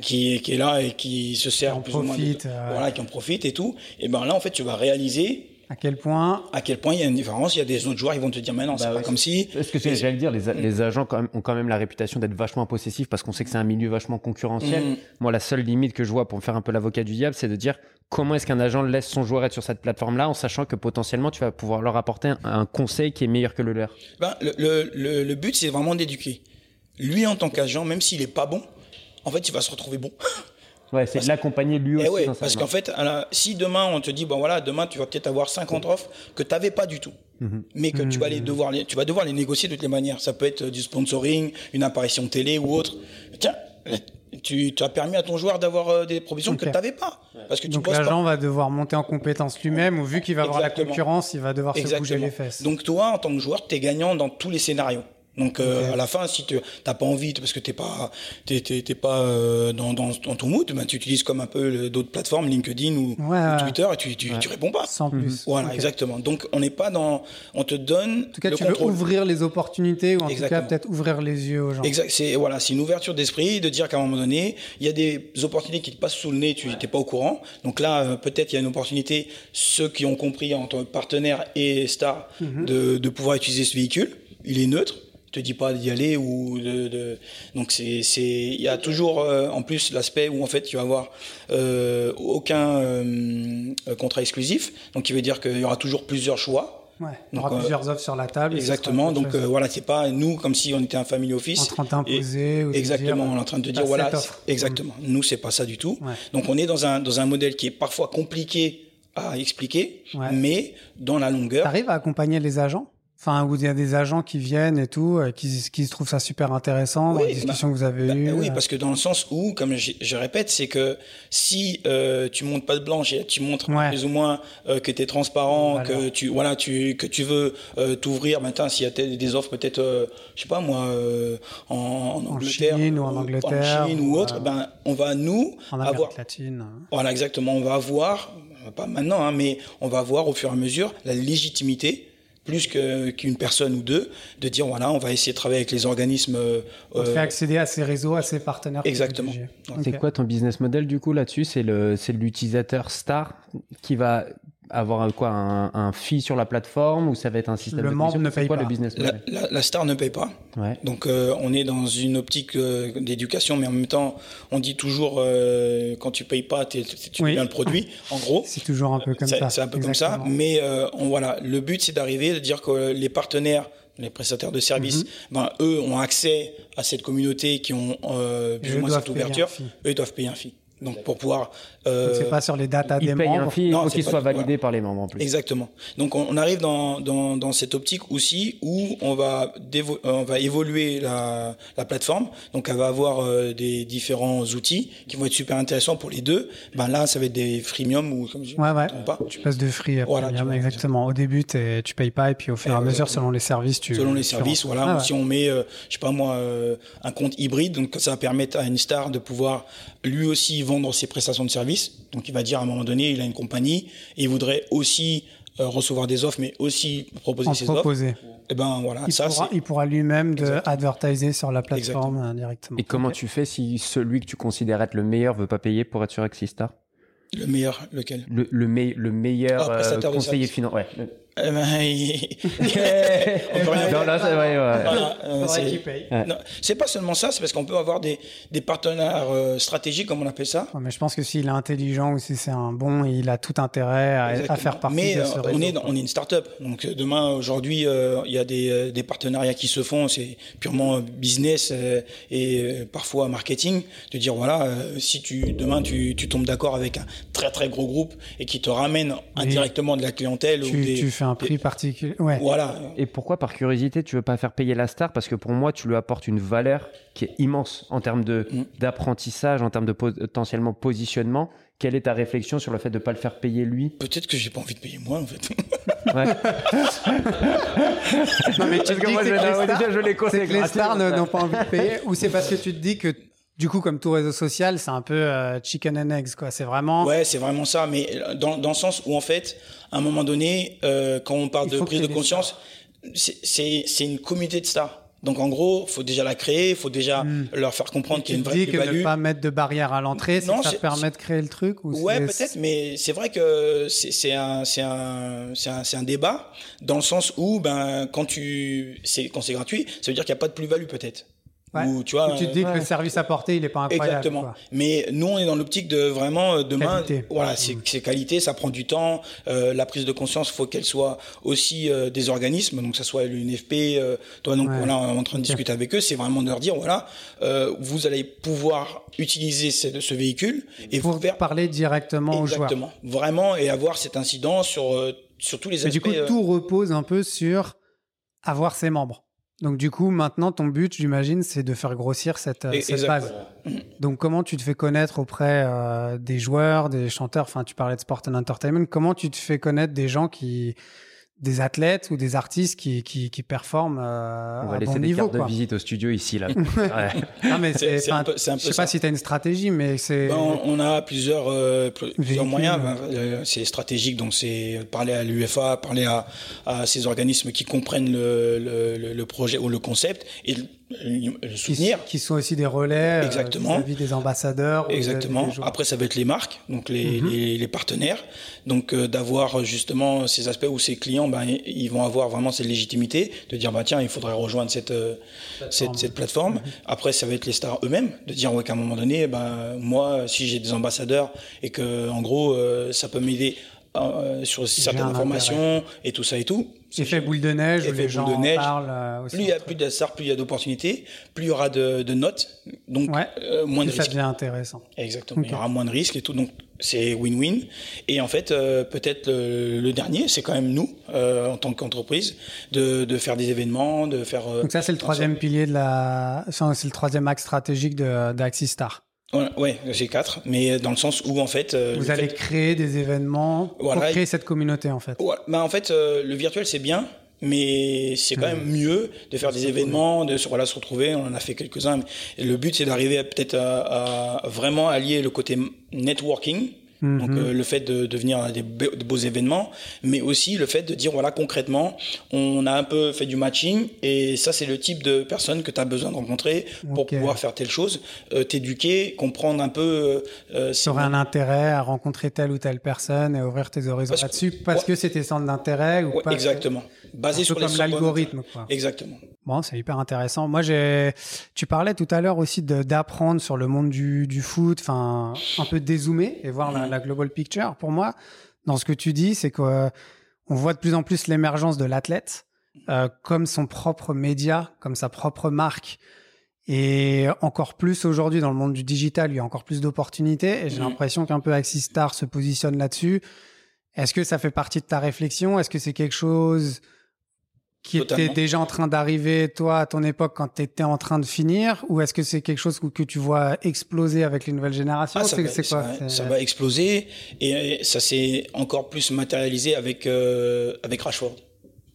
qui, qui, est là et qui se sert plus ou moins, euh, voilà, qui en profite et tout. Et ben là, en fait, tu vas réaliser à quel point À quel point il y a une différence. Il y a des autres joueurs, ils vont te dire, mais non, c'est bah pas comme si. Est-ce que j'allais dire, les, les agents quand même, ont quand même la réputation d'être vachement possessifs parce qu'on sait que c'est un milieu vachement concurrentiel. Mm. Moi, la seule limite que je vois pour me faire un peu l'avocat du diable, c'est de dire comment est-ce qu'un agent laisse son joueur être sur cette plateforme-là en sachant que potentiellement tu vas pouvoir leur apporter un, conseil qui est meilleur que le leur. Ben, le, le, le but, c'est vraiment d'éduquer. Lui, en tant qu'agent, même s'il est pas bon, en fait, il va se retrouver bon. Ouais, c'est l'accompagner lui eh aussi. parce qu'en fait, si demain on te dit, bon voilà, demain tu vas peut-être avoir 50 offres que tu n'avais pas du tout, mhm. mais que tu vas les mhm. devoir, les, tu vas devoir les négocier de toutes les manières. Ça peut être du sponsoring, une apparition télé ou autre. Tiens, tu, as permis à ton joueur d'avoir euh, des provisions que tu n'avais pas. Parce que Donc l'agent va devoir monter en compétence lui-même, ou vu qu'il va avoir la concurrence, il va devoir se bouger les fesses. Donc toi, en tant que joueur, tu es gagnant dans tous les scénarios. Donc euh, à la fin, si tu n'as pas envie, parce que t'es pas t'es, pas euh, dans, dans, dans, ton mood, ben, tu utilises comme un peu d'autres plateformes, LinkedIn ou, Twitter, et tu, tu, tu, réponds pas. Sans plus. Voilà, exactement. Donc on n'est pas dans, on te donne. En tout cas, tu veux ouvrir les opportunités ou en tout cas peut-être ouvrir les yeux aux gens. Exact. C'est voilà, c'est une ouverture d'esprit de dire qu'à un moment donné, il y a des opportunités qui te passent sous le nez, tu n'es pas au courant. Donc là, euh, peut-être il y a une opportunité, ceux qui ont compris en tant que partenaire et star, mhm. de, de pouvoir utiliser ce véhicule. Il est neutre te dis pas d'y aller ou de, de... donc c'est c'est il y a toujours euh, en plus l'aspect où en fait tu vas avoir euh, aucun euh, contrat exclusif donc il veut dire qu'il y aura toujours plusieurs choix Ouais, il y aura plusieurs offres sur la table. Exactement. Donc voilà, c'est pas nous comme si on était un family office. En train d'imposer. Exactement. on est en train de te dire voilà. Exactement. Nous Nous c'est pas ça du tout. Donc on est dans un dans un modèle qui est parfois compliqué à expliquer, mais dans la longueur. T'arrives à accompagner les agents? Enfin, où il y a des agents qui viennent et tout, euh, qui, qui se trouvent ça super intéressant dans les discussions bah, que vous avez bah, eues. Oui, euh. parce que dans le sens où, comme je, je répète, c'est que si euh, tu montes pas de blanche et tu montres plus ou moins euh, que tu es transparent, que tu voilà, tu que tu veux euh, t'ouvrir, maintenant s'il y a des offres peut-être, je sais pas moi, en, en, Angleterre, en Chine ou en Angleterre, en Chine ou, autre, ben on va nous en avoir latine. Voilà, exactement, on va avoir pas maintenant, hein, mais on va avoir au fur et à mesure la légitimité plus qu'une personne ou deux, de dire voilà, on va essayer de travailler avec les organismes. Euh, on fait accéder à ces réseaux, à ces partenaires. Exactement. C'est quoi ton business model du coup là-dessus? C'est l'utilisateur star qui va avoir quoi un, un fee sur la plateforme ou ça va être un système le membre ne paye quoi, pas le business la, la, star ne paye pas ouais. donc euh, on est dans une optique euh, d'éducation mais en même temps on dit toujours euh, quand tu payes pas tu oui. le produit en gros c'est toujours un peu comme ça c'est un peu comme ça mais euh, on, voilà le but c'est d'arriver de dire que les partenaires les prestataires de services, mm-hmm. ben, eux ont accès à cette communauté qui ont euh, plus ou moins cette ouverture. Eux, ils doivent payer un fee. Donc pour pouvoir. Euh, c'est pas sur les dates des membres. Un il faut qu'il soit validé par les membres en plus. Exactement. Donc on, arrive dans, dans, dans, cette optique aussi où on va on va évoluer la, la plateforme. Donc elle va avoir euh, des différents outils qui vont être super intéressants pour les deux. Ben là ça va être des freemium ou comme je ouais, ouais. Pas. Tu passes de free à voilà, exactement. Au début tu payes pas et puis au fur et à mesure selon les services tu. Selon les services voilà. Ah si on met euh, je sais pas moi euh, un compte hybride donc ça va permettre à une star de pouvoir lui aussi vendre ses prestations de services. Donc il va dire à un moment donné, il a une compagnie et il voudrait aussi euh, recevoir des offres, mais aussi proposer ses proposer. offres. Et eh ben voilà, il ça pourra, il pourra lui-même de advertiser sur la plateforme euh, directement. Et comment tu fais si celui que tu considères être le meilleur veut pas payer pour être sur Exista Le meilleur, lequel? Le, le, le meilleur ah, euh, conseiller financier. Ouais. Eh ben, on peut rien non, là, c'est vrai, ouais. c'est pas seulement ça, c'est parce qu'on peut avoir des, des partenaires euh, stratégiques, comme on appelle ça. mais je pense que s'il est intelligent ou si c'est un bon, il a tout intérêt à, à faire partie mais, de ce euh, réseau. On est, on est une start-up. Donc, euh, demain, aujourd'hui, il y a des, des partenariats qui se font. C'est purement business et parfois marketing. De dire, voilà, si tu, demain, tu, tu tombes d'accord avec un très, très gros groupe et qui te ramène indirectement de la clientèle tu, ou des, tu fais un prix particulier. Ouais. Voilà. Et pourquoi, par curiosité, tu veux pas faire payer la star? Parce que pour moi, tu lui apportes une valeur qui est immense en termes de mm. d'apprentissage, en termes de potentiellement positionnement. Quelle est ta réflexion sur le fait de ne pas le faire payer lui? Peut-être que j'ai pas envie de payer moi en fait. Ouais. non mais tu que moi, je, je les, que les stars n'ont pas envie de payer ou c'est parce que tu te dis que du coup, comme tout réseau social, c'est un peu euh, chicken and eggs, quoi. C'est vraiment. Ouais, c'est vraiment ça. Mais dans, dans le sens où, en fait, à un moment donné, euh, quand on parle de prise de conscience, c'est une communauté de stars. Donc en gros, faut déjà la créer, faut déjà hmm. leur faire comprendre qu'il y a une vraie plus-value. que ne pas mettre de barrière à l'entrée, ça permet de créer le truc ou Ouais, peut-être, mais c'est vrai que c'est un c'est un c'est un, un débat dans le sens où ben quand tu c'est quand c'est gratuit, ça veut dire qu'il n'y a pas de plus-value peut-être. Ou, tu vois, tu te dis que le service apporté, il est pas incroyable. Exactement. Mais nous, on est dans l'optique de vraiment euh, demain. Voilà, c'est mmh. qualité, ça prend du temps. Euh, la prise de conscience, faut qu'elle soit aussi euh, des organismes, donc ça soit l'UNFP. Euh, toi, donc voilà, on est en train de discuter avec eux. C'est vraiment de leur dire, voilà, vous allez pouvoir utiliser ce, ce véhicule et pour vous faire parler directement aux joueurs. Exactement. Vraiment et avoir cet incident sur sur tous les aspects. Mais du coup, tout repose un peu sur avoir ses membres. Donc du coup, maintenant, ton but, j'imagine, c'est de faire grossir cette, euh, cette base. Donc comment tu te fais connaître auprès euh, des joueurs, des chanteurs? Enfin, tu parlais de sport and entertainment. Comment tu te fais connaître des gens qui des athlètes ou des artistes qui, qui, qui performent euh, On va à laisser bon des niveau. cartes de quoi. visite au studio ici là. Non, mais C'est- c'est, c'est un peu- c'est un je sais pas si tu as une stratégie, mais c'est. Ben, on on a plusieurs, euh, pl- plusieurs moyens. Ben, euh, c'est stratégique, donc c'est parler à l'UFA, parler à, à ces organismes qui comprennent le, le, le- le projet ou le concept et le, qui, soutenir. qui sont aussi des relais euh, Exactement. vis-à-vis des ambassadeurs. Exactement. des. Après, ça va être les marques, donc les, Mhm. les, les partenaires. Donc, euh, d'avoir justement ces aspects où ces clients, ben, ils vont avoir vraiment cette légitimité de dire, bah tiens, il faudrait rejoindre cette euh, cette, cette plateforme. Mhm. Après, ça va être les stars eux-mêmes de dire, ouais, qu'à un moment donné, ben moi, si j'ai des ambassadeurs et que, en gros, euh, ça peut m'aider euh, sur certaines informations et tout ça et tout. Effet boule de neige, Effet les gens de en neige. parlent euh, aussi. Plus il y a plus stars, plus il y a d'opportunités, plus il y aura de, de notes, donc Ouais. euh, moins de Et ça risques. devient intéressant. Exactement. Il y aura moins de risques et tout, donc c'est win-win. Et en fait, euh, peut-être le, le dernier, c'est quand même nous, euh, en tant qu'entreprise, de, de faire des événements, de faire. Donc ça, c'est le troisième pilier de la, c'est le troisième axe stratégique de d'Axistar. Ouais, j'ai quatre, mais dans le sens où en fait. euh, Vous le allez fait- créer des événements Voilà. pour créer cette communauté en fait. Ouais, bah en fait, euh, le virtuel c'est bien, mais c'est quand même mieux de faire des événements, de se, voilà, se retrouver. On en a fait quelques-uns. le but c'est d'arriver peut-être à, à vraiment allier le côté networking. Donc Mhm. euh, le fait de, de venir à des, be- de beaux événements, mais aussi le fait de dire voilà concrètement, on a un peu fait du matching et ça c'est le type de personne que tu as besoin de rencontrer pour pouvoir faire telle chose, euh, t'éduquer, comprendre un peu. Euh, euh, Tu aurais un intérêt à rencontrer telle ou telle personne et ouvrir tes horizons là-dessus parce que c'est tes centres d'intérêt ou Ouais, pas. exactement. Basé Un sur peu comme l'algorithme. Exactement. Bon, c'est hyper intéressant. Moi, j'ai. Tu parlais tout à l'heure aussi d'apprendre sur le monde du, du foot, enfin, un peu dézoomer et voir la. La global picture. Pour moi, dans ce que tu dis, c'est qu'on voit de plus en plus l'émergence de l'athlète euh, comme son propre média, comme sa propre marque. Et encore plus aujourd'hui dans le monde du digital, il y a encore plus d'opportunités. Et j'ai Mhm. l'impression qu'un peu Axistar se positionne là-dessus. Est-ce que ça fait partie de ta réflexion? Est-ce que c'est quelque chose qui Totalement. était déjà en train d'arriver, toi, à ton époque, quand tu étais en train de finir Ou est-ce que c'est quelque chose que, que tu vois exploser avec les nouvelles générations Ah, ça, va, ça ça exploser et ça s'est encore plus matérialisé avec euh, avec Rashford.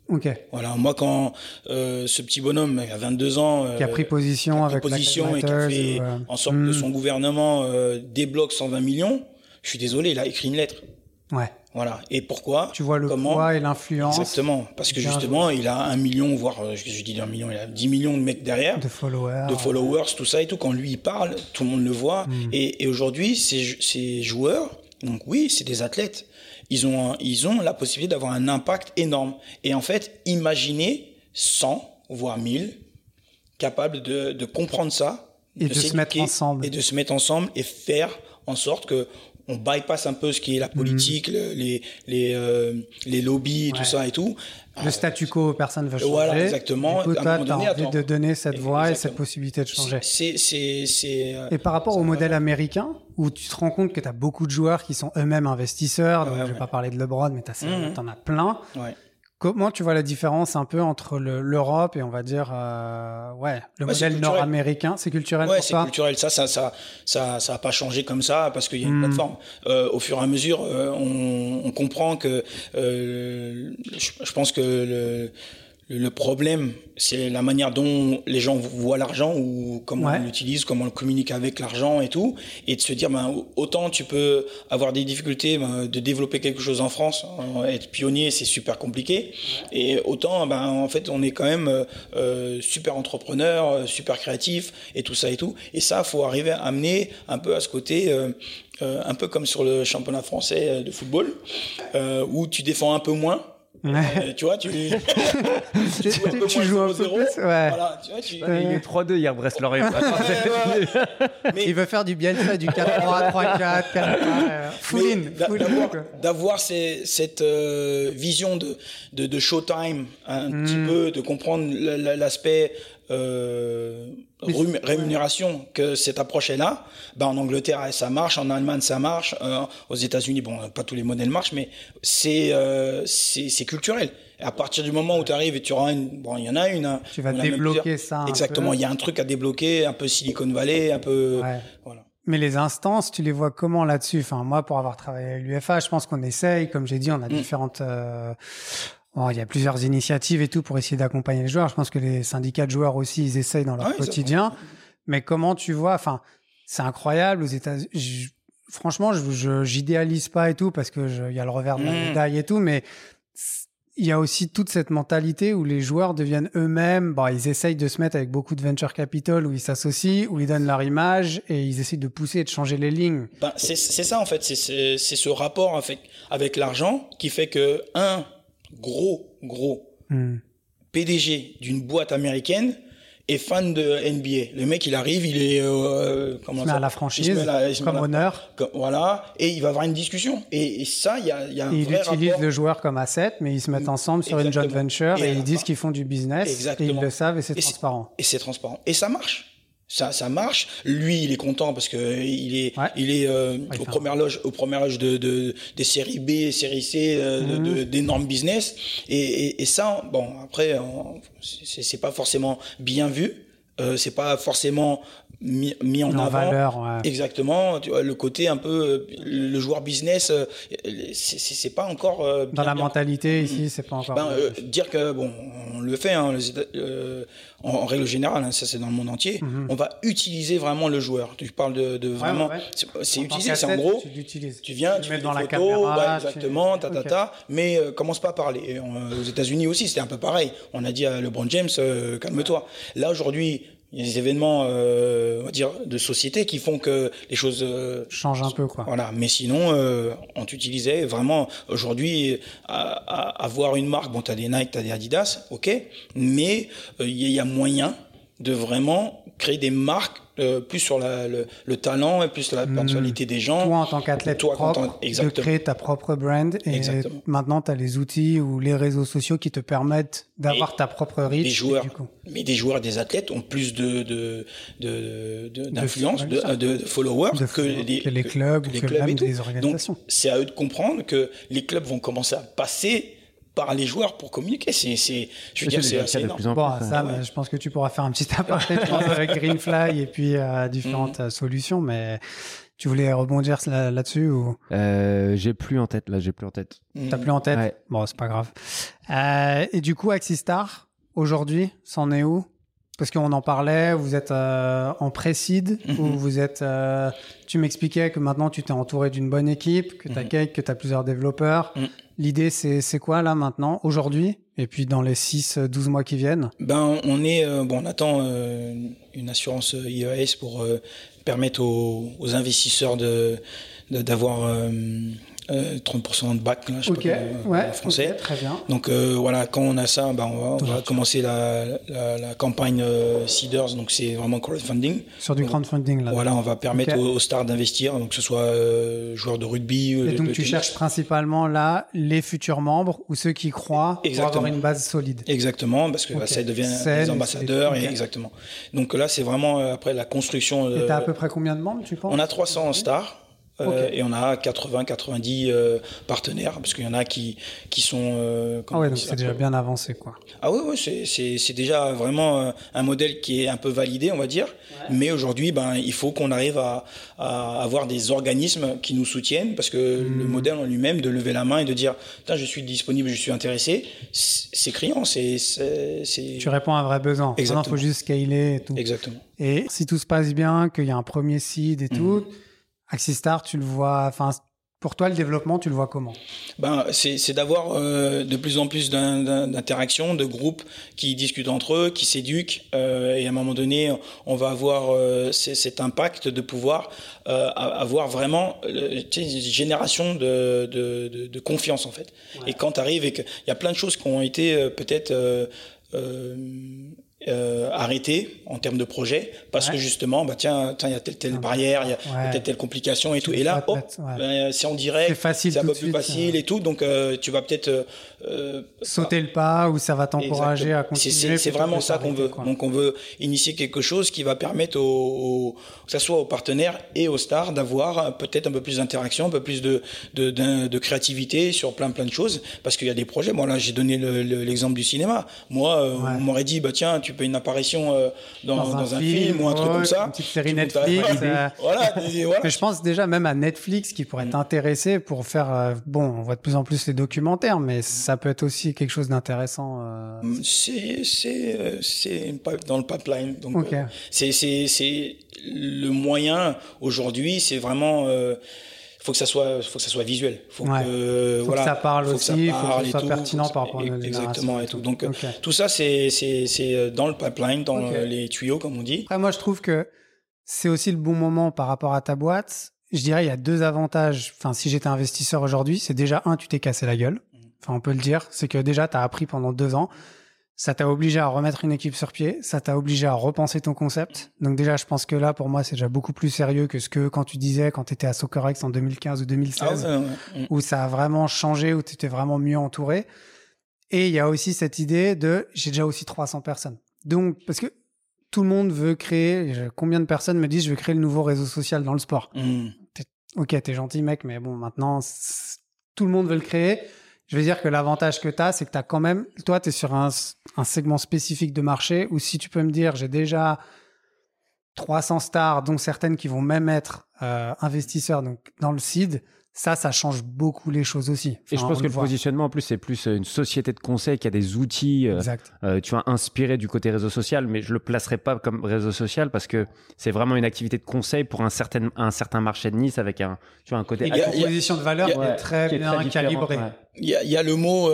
Ok. Voilà, moi quand euh, ce petit bonhomme à 22 ans Qui a euh, pris position a pris avec position et qui a fait ou, euh, en sorte hmm. que son gouvernement euh, débloque 120 millions, je suis désolé, il a écrit une lettre. Ouais. Voilà. Et pourquoi Tu vois le Comment poids et l'influence Exactement. Parce que justement, il a un million, voire, euh, je, je dis un million, il a 10 millions de mecs derrière. de followers. de followers, tout ça et tout. Quand lui il parle, tout le monde le voit. Mm. Et, et aujourd'hui, ces, ces joueurs, donc oui, c'est des athlètes. Ils ont, un- ils ont la possibilité d'avoir un impact énorme. Et en fait, imaginez 100, voire 1000, capables de, de comprendre ça, Et de se mettre ensemble. et de se mettre ensemble et faire en sorte que on bypass un peu ce qui est la politique, le- les les euh, les lobbies. Ouais. tout ça et tout. Le statu quo, personne ne veut changer. Voilà, exactement. Du coup, toi, tu as envie attends. de donner cette voix et cette possibilité de changer. C'est c'est c'est euh, Et par rapport au modèle américain, où tu te rends compte que tu as beaucoup de joueurs qui sont eux-mêmes investisseurs, donc Ouais, je vais ouais. pas parler de LeBron, mais tu Mhm. en as plein. ouais. Comment tu vois la différence un peu entre le- l'Europe et on va dire euh, ouais le Ouais, modèle nord-américain? C'est culturel Ouais, c'est culturel. Ça, ça, ça, ça, ça a pas changé comme ça parce qu'il y a une Hmm. plateforme. Euh, au fur et à mesure, euh, on, on comprend que euh, je, je pense que le, le problème, c'est la manière dont les gens voient l'argent ou comment Ouais. on l'utilise, comment on communique avec l'argent et tout, et de se dire, ben, autant tu peux avoir des difficultés ben, de développer quelque chose en France, hein, être pionnier, c'est super compliqué, et autant, ben, en fait, on est quand même euh, euh, super entrepreneur, euh, super créatif, et tout ça et tout, et ça, faut arriver à amener un peu à ce côté. euh, euh, un peu comme sur le championnat français de football, euh, où tu défends un peu moins, Ouais. tu vois, tu, Tu- joues un tu- peu tu moins joues un peu 0-0, plus, ouais. Voilà, tu vois, tu- Ouais, il est 3-2 hier, Brest-Lorient. Mais- Il veut faire du Bielsa, du 4-3, 3-4, 4 euh, full mais in, d'a- full in, d'avoir- cette euh, vision de, de, de showtime un Mm. petit peu, de comprendre la- la- l'aspect euh, ré- rémunération que cette approche est là. Ben, en Angleterre, ça marche, en Allemagne, ça marche, euh, aux États-Unis, bon, pas tous les modèles marchent, mais c'est euh, c'est culturel. Et à partir du moment où tu arrives et tu auras une, bon, il y en a une. hein, Tu vas débloquer ça un Exactement, il y a un truc à débloquer, un peu Silicon Valley, un peu, Ouais. voilà. Mais les instances, tu les vois comment là-dessus? Enfin, moi, pour avoir travaillé à l'UFA, je pense qu'on essaye. Comme j'ai dit, on a Mm. différentes, euh, il y a plusieurs initiatives et tout pour essayer d'accompagner les joueurs. Je pense que les syndicats de joueurs aussi, ils essayent dans leur quotidien. Mais comment tu vois, enfin, c'est incroyable aux États-Unis. Franchement, je j'idéalise pas et tout parce que il y a le revers de la mmh. médaille et tout, mais il y a aussi toute cette mentalité où les joueurs deviennent eux-mêmes, bon, ils essayent de se mettre avec beaucoup de venture capital où ils s'associent, où ils donnent leur image et ils essayent de pousser et de changer les lignes. Ben, c'est ça en fait, c'est ce rapport avec, avec l'argent qui fait que un gros, gros hmm. PDG d'une boîte américaine est fan de NBA. Le mec, il arrive, il est euh, comment il se met à la franchise, comme honneur. voilà, et il va avoir une discussion. Et, ça, il y a, y a un il utilise le joueur comme asset, mais ils se mettent ensemble sur une joint venture et, ils disent qu'ils font du business. Exactement. Et ils le savent et c'est transparent. Et c'est transparent. Et ça marche ça, ça marche. Lui, il est content parce que il est, il est euh, aux premières loges, aux premières loges de, de, des séries B, séries C, euh, mhm. d'énormes business. Et, et, et, ça, bon, après, c'est pas forcément bien vu. Euh, c'est pas forcément mis, mis en, avant. Valeur, Exactement. Tu vois, le côté un peu le joueur business, euh, c'est pas encore euh, dans la mentalité ici, c'est pas encore. Ben, euh, dire que bon, on le fait hein, en, en, règle générale, hein, ça c'est dans le monde entier. Mhm. On va utiliser vraiment le joueur. Tu parles de, de vraiment, c'est utilisé. C'est en gros, tu, viens, tu, mets dans la caméra, exactement, ta ta ta. Mais commence pas à parler. aux États-Unis aussi, c'était un peu pareil. On a dit à LeBron James, calme-toi. Là aujourd'hui il y a des événements, euh, on va dire, de société qui font que les choses euh, changent un peu, quoi. Voilà. Mais sinon, euh, on utilisait vraiment aujourd'hui à, avoir une marque. Bon, t'as des Nike, t'as des Adidas, ok. Mais euh, il y a moyen de vraiment créer des marques euh, plus sur la, le, le, talent et plus sur la hmm. personnalité des gens. Toi, en tant qu'athlète propre, de créer ta propre brand. Et Exactement. maintenant, tu as les outils ou les réseaux sociaux qui te permettent d'avoir ta propre reach. Des joueurs, mais des joueurs, des athlètes ont plus de d'influence, de, de, de, de, followers que, les, que les clubs, que, les clubs et organisations. Donc, c'est à eux de comprendre que les clubs vont commencer à passer par les joueurs pour communiquer. C'est, c'est, je veux dire, c'est assez énorme. Bon, ça, je pense que tu pourras faire un petit aparté avec Greenfly et puis euh, différentes mhm. solutions, mais tu voulais rebondir là, là-dessus ou? Euh, J'ai plus en tête. Là, j'ai plus en tête. T'as plus en tête? Bon, c'est pas grave. Euh, et du coup, Axistar, aujourd'hui, c'en est où? Parce qu'on en parlait, vous êtes euh, en précide, ou mhm. vous êtes. Euh, tu m'expliquais que maintenant tu t'es entouré d'une bonne équipe, que tu as mhm. Cake, que tu as plusieurs développeurs. Mhm. L'idée, c'est quoi là maintenant, aujourd'hui, et puis dans les 6-12 mois qui viennent? Ben, on est. Euh, bon, on attend une assurance IES pour permettre aux, investisseurs de d'avoir 30% euh, de bac, là, je sais pas ouais, en français. très bien. Donc euh, voilà, quand on a ça, ben, on va, on va commencer la, la, la campagne euh, Seeders, donc c'est vraiment crowdfunding. Sur du crowdfunding là. Voilà, on va permettre aux, stars d'investir, donc que ce soit euh, joueurs de rugby. Et donc tu cherches principalement là les futurs membres ou ceux qui croient exactement. pour avoir une base solide? Exactement, parce que okay. ça devient des ambassadeurs, et exactement. Donc là, c'est vraiment après la construction. Et t'as à peu près combien de membres, tu penses? On a 300 stars. Euh, et on a 80, 90 euh, partenaires, parce qu'il y en a qui, qui sont... Euh, ah ouais, donc c'est déjà bien avancé, quoi. Ah oui, oui c'est déjà vraiment un modèle qui est un peu validé, on va dire. Mais aujourd'hui, ben, il faut qu'on arrive à, à, avoir des organismes qui nous soutiennent, parce que le hmm. modèle en lui-même, de lever la main et de dire, je suis disponible, je suis intéressé, c'est criant, c'est... Tu réponds à un vrai besoin. Exactement. Il faut juste scaler et tout. Exactement. Et si tout se passe bien, qu'il y a un premier seed et tout... Axistar, tu le vois, enfin, pour toi, le développement, tu le vois comment? Ben, c'est d'avoir euh, de plus en plus d'interactions, de groupes qui discutent entre eux, qui s'éduquent, euh, et à un moment donné, on va avoir euh, cet impact de pouvoir euh, avoir vraiment une génération de, de, de, de, confiance en fait. Et quand tu arrives et qu'il y a plein de choses qui ont été euh, peut-être euh, arrêté en termes de projet parce que justement bah tiens tiens il y a telle telle barrière il y a telle telle complication et tout. et là hop ben, c'est en direct c'est un peu plus facile et tout. Donc euh, tu vas peut-être euh, euh, sauter le pas ou ça va t'encourager à continuer c'est vraiment ça qu'on veut. donc on veut initier quelque chose qui va permettre aux, que ça soit aux partenaires et aux stars d'avoir peut-être un peu plus d'interaction un peu plus de de, de créativité sur plein plein de choses. Parce qu'il y a des projets. Bon là j'ai donné l'exemple du cinéma. Moi on m'aurait dit bah tiens tu occuper une apparition euh, dans, un, film, ou un truc comme ça. Une petite série Netflix. Euh, voilà, Mais je pense déjà même à Netflix qui pourrait être mm. intéressé pour faire. Euh, bon, on voit de plus en plus les documentaires, mais ça peut être aussi quelque chose d'intéressant. Mm, c'est c'est dans le pipeline. Donc c'est c'est c'est le moyen aujourd'hui. C'est vraiment faut que ça soit faut que ça soit visuel. Faut que faut que ça parle aussi faut que ça soit pertinent par rapport à exactement et tout. Donc tout ça c'est c'est c'est euh, dans le pipeline dans les tuyaux comme on dit. Après moi je trouve que c'est aussi le bon moment par rapport à ta boîte. Je dirais il y a deux avantages. Enfin si j'étais investisseur aujourd'hui c'est déjà un tu t'es cassé la gueule. Mmh. enfin on peut le dire. C'est que déjà tu as appris pendant deux ans ça t'a obligé à remettre une équipe sur pied, ça t'a obligé à repenser ton concept. Donc déjà, je pense que là, pour moi, c'est déjà beaucoup plus sérieux que ce que quand tu disais quand tu étais à SoccerX en 2015 ou 2016, ah où ça a vraiment changé, où tu étais vraiment mieux entouré. Et il y a aussi cette idée de j'ai déjà aussi 300 personnes. Donc, parce que tout le monde veut créer, combien de personnes me disent je veux créer le nouveau réseau social dans le sport? Mmh. Ok, t'es gentil mec, mais bon, maintenant, tout le monde veut le créer je veux dire que l'avantage que tu as, c'est que tu as quand même, toi, tu es sur un, segment spécifique de marché où si tu peux me dire, j'ai déjà 300 stars, dont certaines qui vont même être euh, investisseurs donc dans le seed, ça, ça change beaucoup les choses aussi. et je pense que le, positionnement, en plus, c'est plus euh, une société de conseil qui a des outils, euh, euh, tu vois, inspirés du côté réseau social, mais je le placerai pas comme réseau social parce que c'est vraiment une activité de conseil pour un certain, un certain marché de Nice avec un, tu vois, un côté. une proposition de valeur est très bien calibrée. Il y, a, y a le mot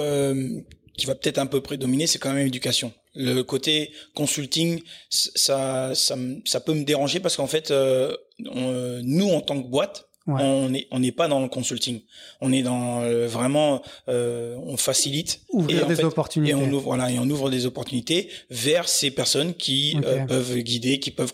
qui va peut-être un peu prédominer, c'est quand même éducation. Le côté consulting, ça, ça, ça peut me déranger parce qu'en fait, nous, en tant que boîte, on n'est on n'est pas dans le consulting. On est dans euh, vraiment, euh, on facilite ouvrir des opportunités. Et on ouvre, voilà, et on ouvre des opportunités vers ces personnes qui euh, peuvent guider, qui peuvent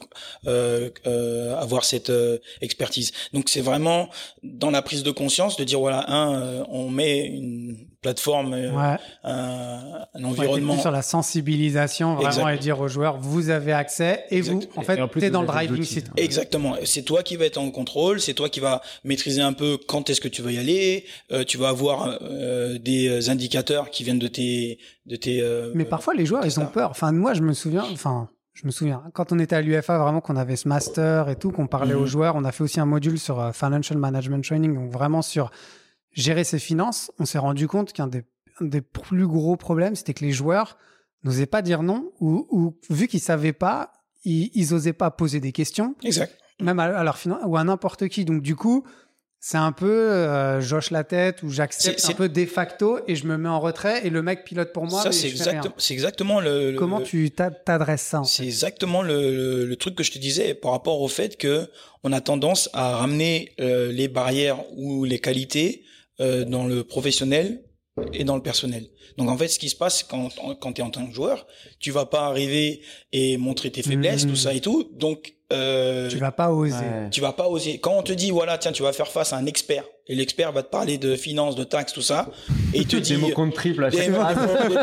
avoir cette expertise. Donc c'est vraiment dans la prise de conscience de dire voilà, un, on met une plateforme, un, un, environnement. sur la sensibilisation, vraiment, et dire aux joueurs, vous avez accès et vous, en fait, t'es dans le driving seat. Exactement. C'est toi qui vas être en contrôle, c'est toi qui vas maîtriser un peu quand est-ce que tu vas y aller. Euh, tu vas avoir euh, des indicateurs qui viennent de tes de tes. Euh, Mais parfois les joueurs ils ont peur. Enfin moi je me souviens. Enfin je me souviens quand on était à l'UFA vraiment qu'on avait ce master et tout qu'on parlait aux mhm. joueurs. On a fait aussi un module sur financial management training donc vraiment sur gérer ses finances. On s'est rendu compte qu'un des des plus gros problèmes, c'était que les joueurs n'osaient pas dire non ou, ou vu qu'ils savaient pas, ils, ils osaient pas poser des questions. Exact même à, leur ou à n'importe qui. Donc du coup, c'est un peu euh, joche la tête ou j'accepte un peu de facto et je me mets en retrait et le mec pilote pour moi. Ça c'est exactement, le. Comment tu t'adresses ça C'est exactement le, le, truc que je te disais par rapport au fait que on a tendance à ramener euh, les barrières ou les qualités euh, dans le professionnel et dans le personnel. Donc en fait, ce qui se passe quand quand tu es en tant que joueur, tu vas pas arriver et montrer tes faiblesses, tout mmh. ça et tout. Donc euh, tu vas pas oser. Tu vas pas oser. Quand on te dit voilà, tiens, tu vas faire face à un expert et l'expert va te parler de finances, de taxes, tout ça, et il te dit des mots contre triple à des, des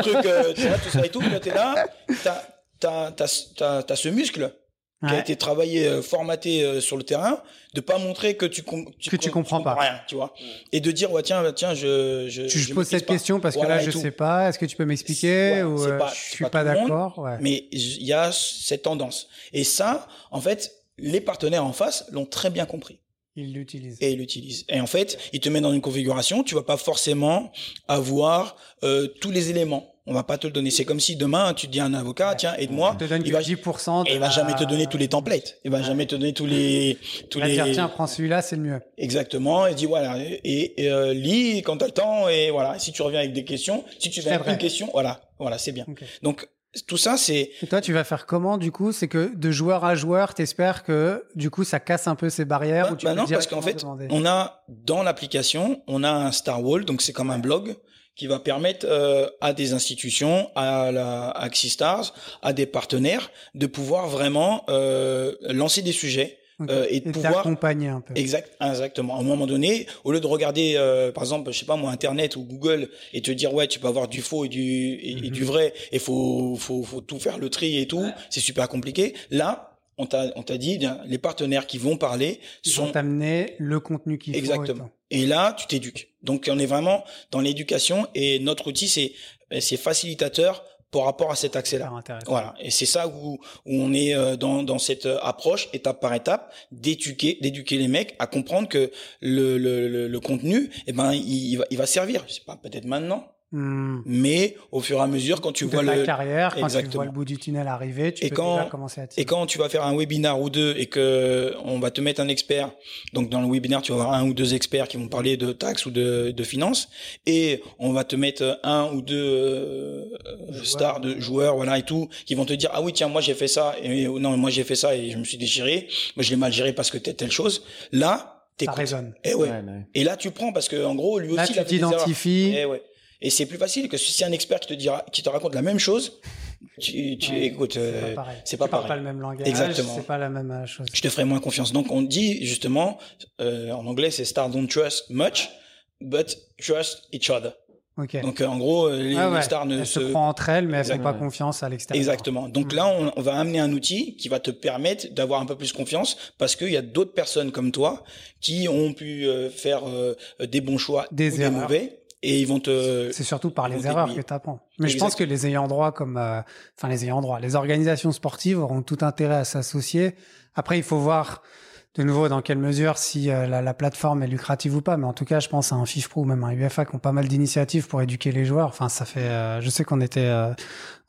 trucs, euh, tu vois, tout ça et tout. Là, t'es là, t'as t'as t'as t'as ce muscle qui a été travaillé, euh, formaté euh, sur le terrain, de pas montrer que tu, tu que tu comprends pas rien, tu vois, et de dire ouais tiens tiens je je, je, pose cette question parce que là je sais pas, est-ce que tu peux m'expliquer ou euh, je suis pas, d'accord, ouais. mais il y a cette tendance et ça en fait les partenaires en face l'ont très bien compris. Ils l'utilisent. Et ils l'utilisent. Et en fait, ils te mettent dans une configuration, tu vas pas forcément avoir euh, tous les éléments on va pas te le donner. C'est comme si demain tu dis à un avocat, tiens, aide-moi. Il te donne il va 10%. Et il va jamais te donner tous les templates. Il va jamais te donner tous les tous les. Dire, tiens, prends celui-là, c'est le mieux. Exactement. Et dit voilà et, et euh, lis quand t'as le temps et voilà. Si tu reviens avec des questions, si tu viens avec une question, voilà, voilà, c'est bien. Donc tout ça, c'est. Et toi, tu vas faire comment du coup? C'est que de joueur à joueur, t'espères que du coup, ça casse un peu ces barrières bah, ou tu bah non, parce qu'en fait, on a dans l'application, on a un Star Wall, donc c'est comme un blog qui va permettre euh, à des institutions, à la à Stars, à des partenaires de pouvoir vraiment euh, lancer des sujets euh, et de pouvoir accompagner un peu. Exact, exactement. À un moment donné, au lieu de regarder, euh, par exemple, je sais pas moi, Internet ou Google et te dire ouais, tu peux avoir du faux et du et, du mhm. vrai, et faut faut faut tout faire le tri et tout, c'est super compliqué. Là, on t'a on t'a dit les partenaires qui vont parler Ils sont amener le contenu qu'il faut. Exactement. Et là, tu t'éduques. Donc on est vraiment dans l'éducation et notre outil c'est c'est facilitateur par rapport à cet accès-là. Voilà. Et c'est ça où, où on est euh, dans, dans cette euh, approche étape par étape d'éduquer, d'éduquer les mecs à comprendre que le, le, le, contenu, eh ben, il, va, il va servir. C'est pas peut-être maintenant, Hmm. Mais au fur et à mesure, quand tu vois la carrière, quand tu vois le bout du tunnel arriver, tu et peux quand, déjà commencer à Et quand tu vas faire un webinaire ou deux et que on va te mettre un expert, donc dans le webinaire, tu vas avoir un ou deux experts qui vont parler de taxes ou de, de finances, et on va te mettre un ou deux euh, stars de joueurs, voilà et tout, qui vont te dire ah oui tiens moi j'ai fait ça et non moi j'ai fait ça et je me suis déchiré, moi je l'ai mal géré parce que t'es telle chose. Là, ça résonne. Et eh ouais. Et là tu prends parce que en gros lui aussi là, tu t'identifies. Et ouais. C'est plus facile que si c'est un expert qui te dira, qui te raconte la même chose. Tu, tu écoutes, c'est pas, pareil. pas, pas le même langage. Exactement. C'est pas la même euh, chose. Je te ferai moins confiance. Donc on dit justement, euh, en anglais c'est stars don't trust much, but trust each other. Okay. Donc euh, en gros, euh, les, ah stars ne elles se, prend entre elles, mais elles font pas confiance à l'extérieur. Exactement. Donc hmm. là, on, on, va amener un outil qui va te permettre d'avoir un peu plus confiance parce qu'il y a d'autres personnes comme toi qui ont pu faire des bons choix des ou des mauvais et ils vont te. C'est surtout par les erreurs que tu apprends. Mais je pense que les ayants droit, comme, euh, enfin les ayants droit, les organisations sportives auront tout intérêt à s'associer. Après, il faut voir de nouveau dans quelle mesure si euh, la, la, plateforme est lucrative ou pas. Mais en tout cas, je pense à un FIFPro ou même un UFA qui ont pas mal d'initiatives pour éduquer les joueurs. Enfin, ça fait. Euh, je sais qu'on était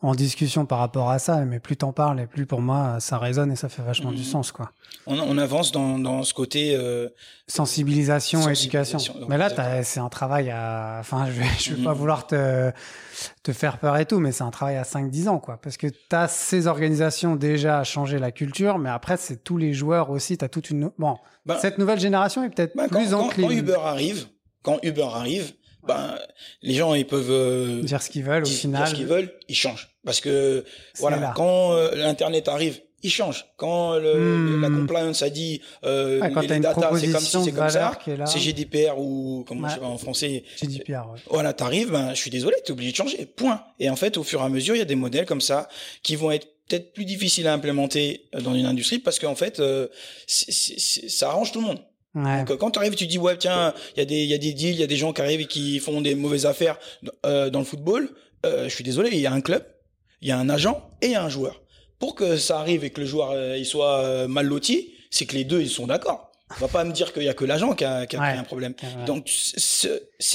en discussion par rapport à ça, mais plus t'en parles et plus pour moi ça résonne et ça fait vachement du mmh. sens quoi. On, on avance dans, dans ce côté euh, sensibilisation, sensibilisation, éducation. Mais là c'est un travail à, enfin je vais, je vais pas mmh. vouloir te te faire peur et tout, mais c'est un travail à 5-10 ans quoi, parce que t'as ces organisations déjà à changer la culture, mais après c'est tous les joueurs aussi, t'as toute une bon bah cette nouvelle génération est peut-être bah, plus. Quand, quand Uber arrive, quand Uber arrive ben les gens ils peuvent euh, dire ce qu'ils veulent au final. Dire ce qu'ils veulent, ils changent parce que voilà quand euh, l'internet arrive, ils changent. Quand le, hmm. la compliance a dit euh, les data c'est comme si c'est comme ça, c'est GDPR ou comment je sais pas en français. GDPR. Ouais. Voilà, t'arrives, ben je suis désolé, t'es obligé de changer. Point. Et en fait, au fur et à mesure, il y a des modèles comme ça qui vont être peut-être plus difficiles à implémenter dans une industrie parce qu'en fait, euh, ça arrange tout le monde. Donc, quand tu arrives, tu dis ouais tiens, il y a des il y a des deals, il y a des gens qui arrivent et qui font des mauvaises affaires euh, dans le football. Euh, je suis désolé, il y a un club, il y a un agent et il y a un joueur. Pour que ça arrive et que le joueur euh, il soit euh, mal loti, c'est que les deux ils sont d'accord. On va pas me dire qu'il y a que l'agent qui a, qui a un problème. Donc,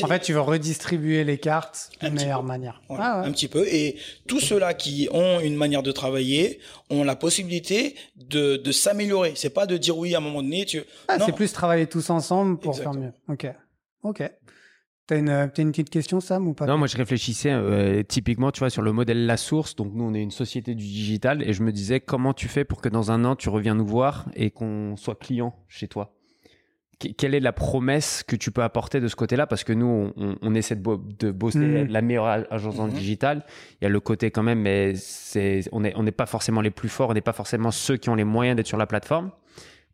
en fait, tu veux redistribuer les cartes de meilleure manière. Ah un petit peu. Et tous ceux-là qui ont une manière de travailler ont la possibilité de, de s'améliorer. C'est pas de dire oui à un moment donné. Tu... Ah, c'est plus travailler tous ensemble pour faire mieux. Ok. Ok. T'as une, as une petite question, Sam, ou pas Non, moi je réfléchissais euh, typiquement, tu vois, sur le modèle La Source. Donc nous, on est une société du digital, et je me disais comment tu fais pour que dans un an tu reviens nous voir et qu'on soit client chez toi? quelle est la promesse que tu peux apporter de ce côté-là? Parce que nous, on, essaie de, de bosser mm. la meilleure agence le mm-hmm. digital. Il y a le côté quand même, mais c'est, on n'est on n'est pas forcément les plus forts, on n'est pas forcément ceux qui ont les moyens d'être sur la plateforme.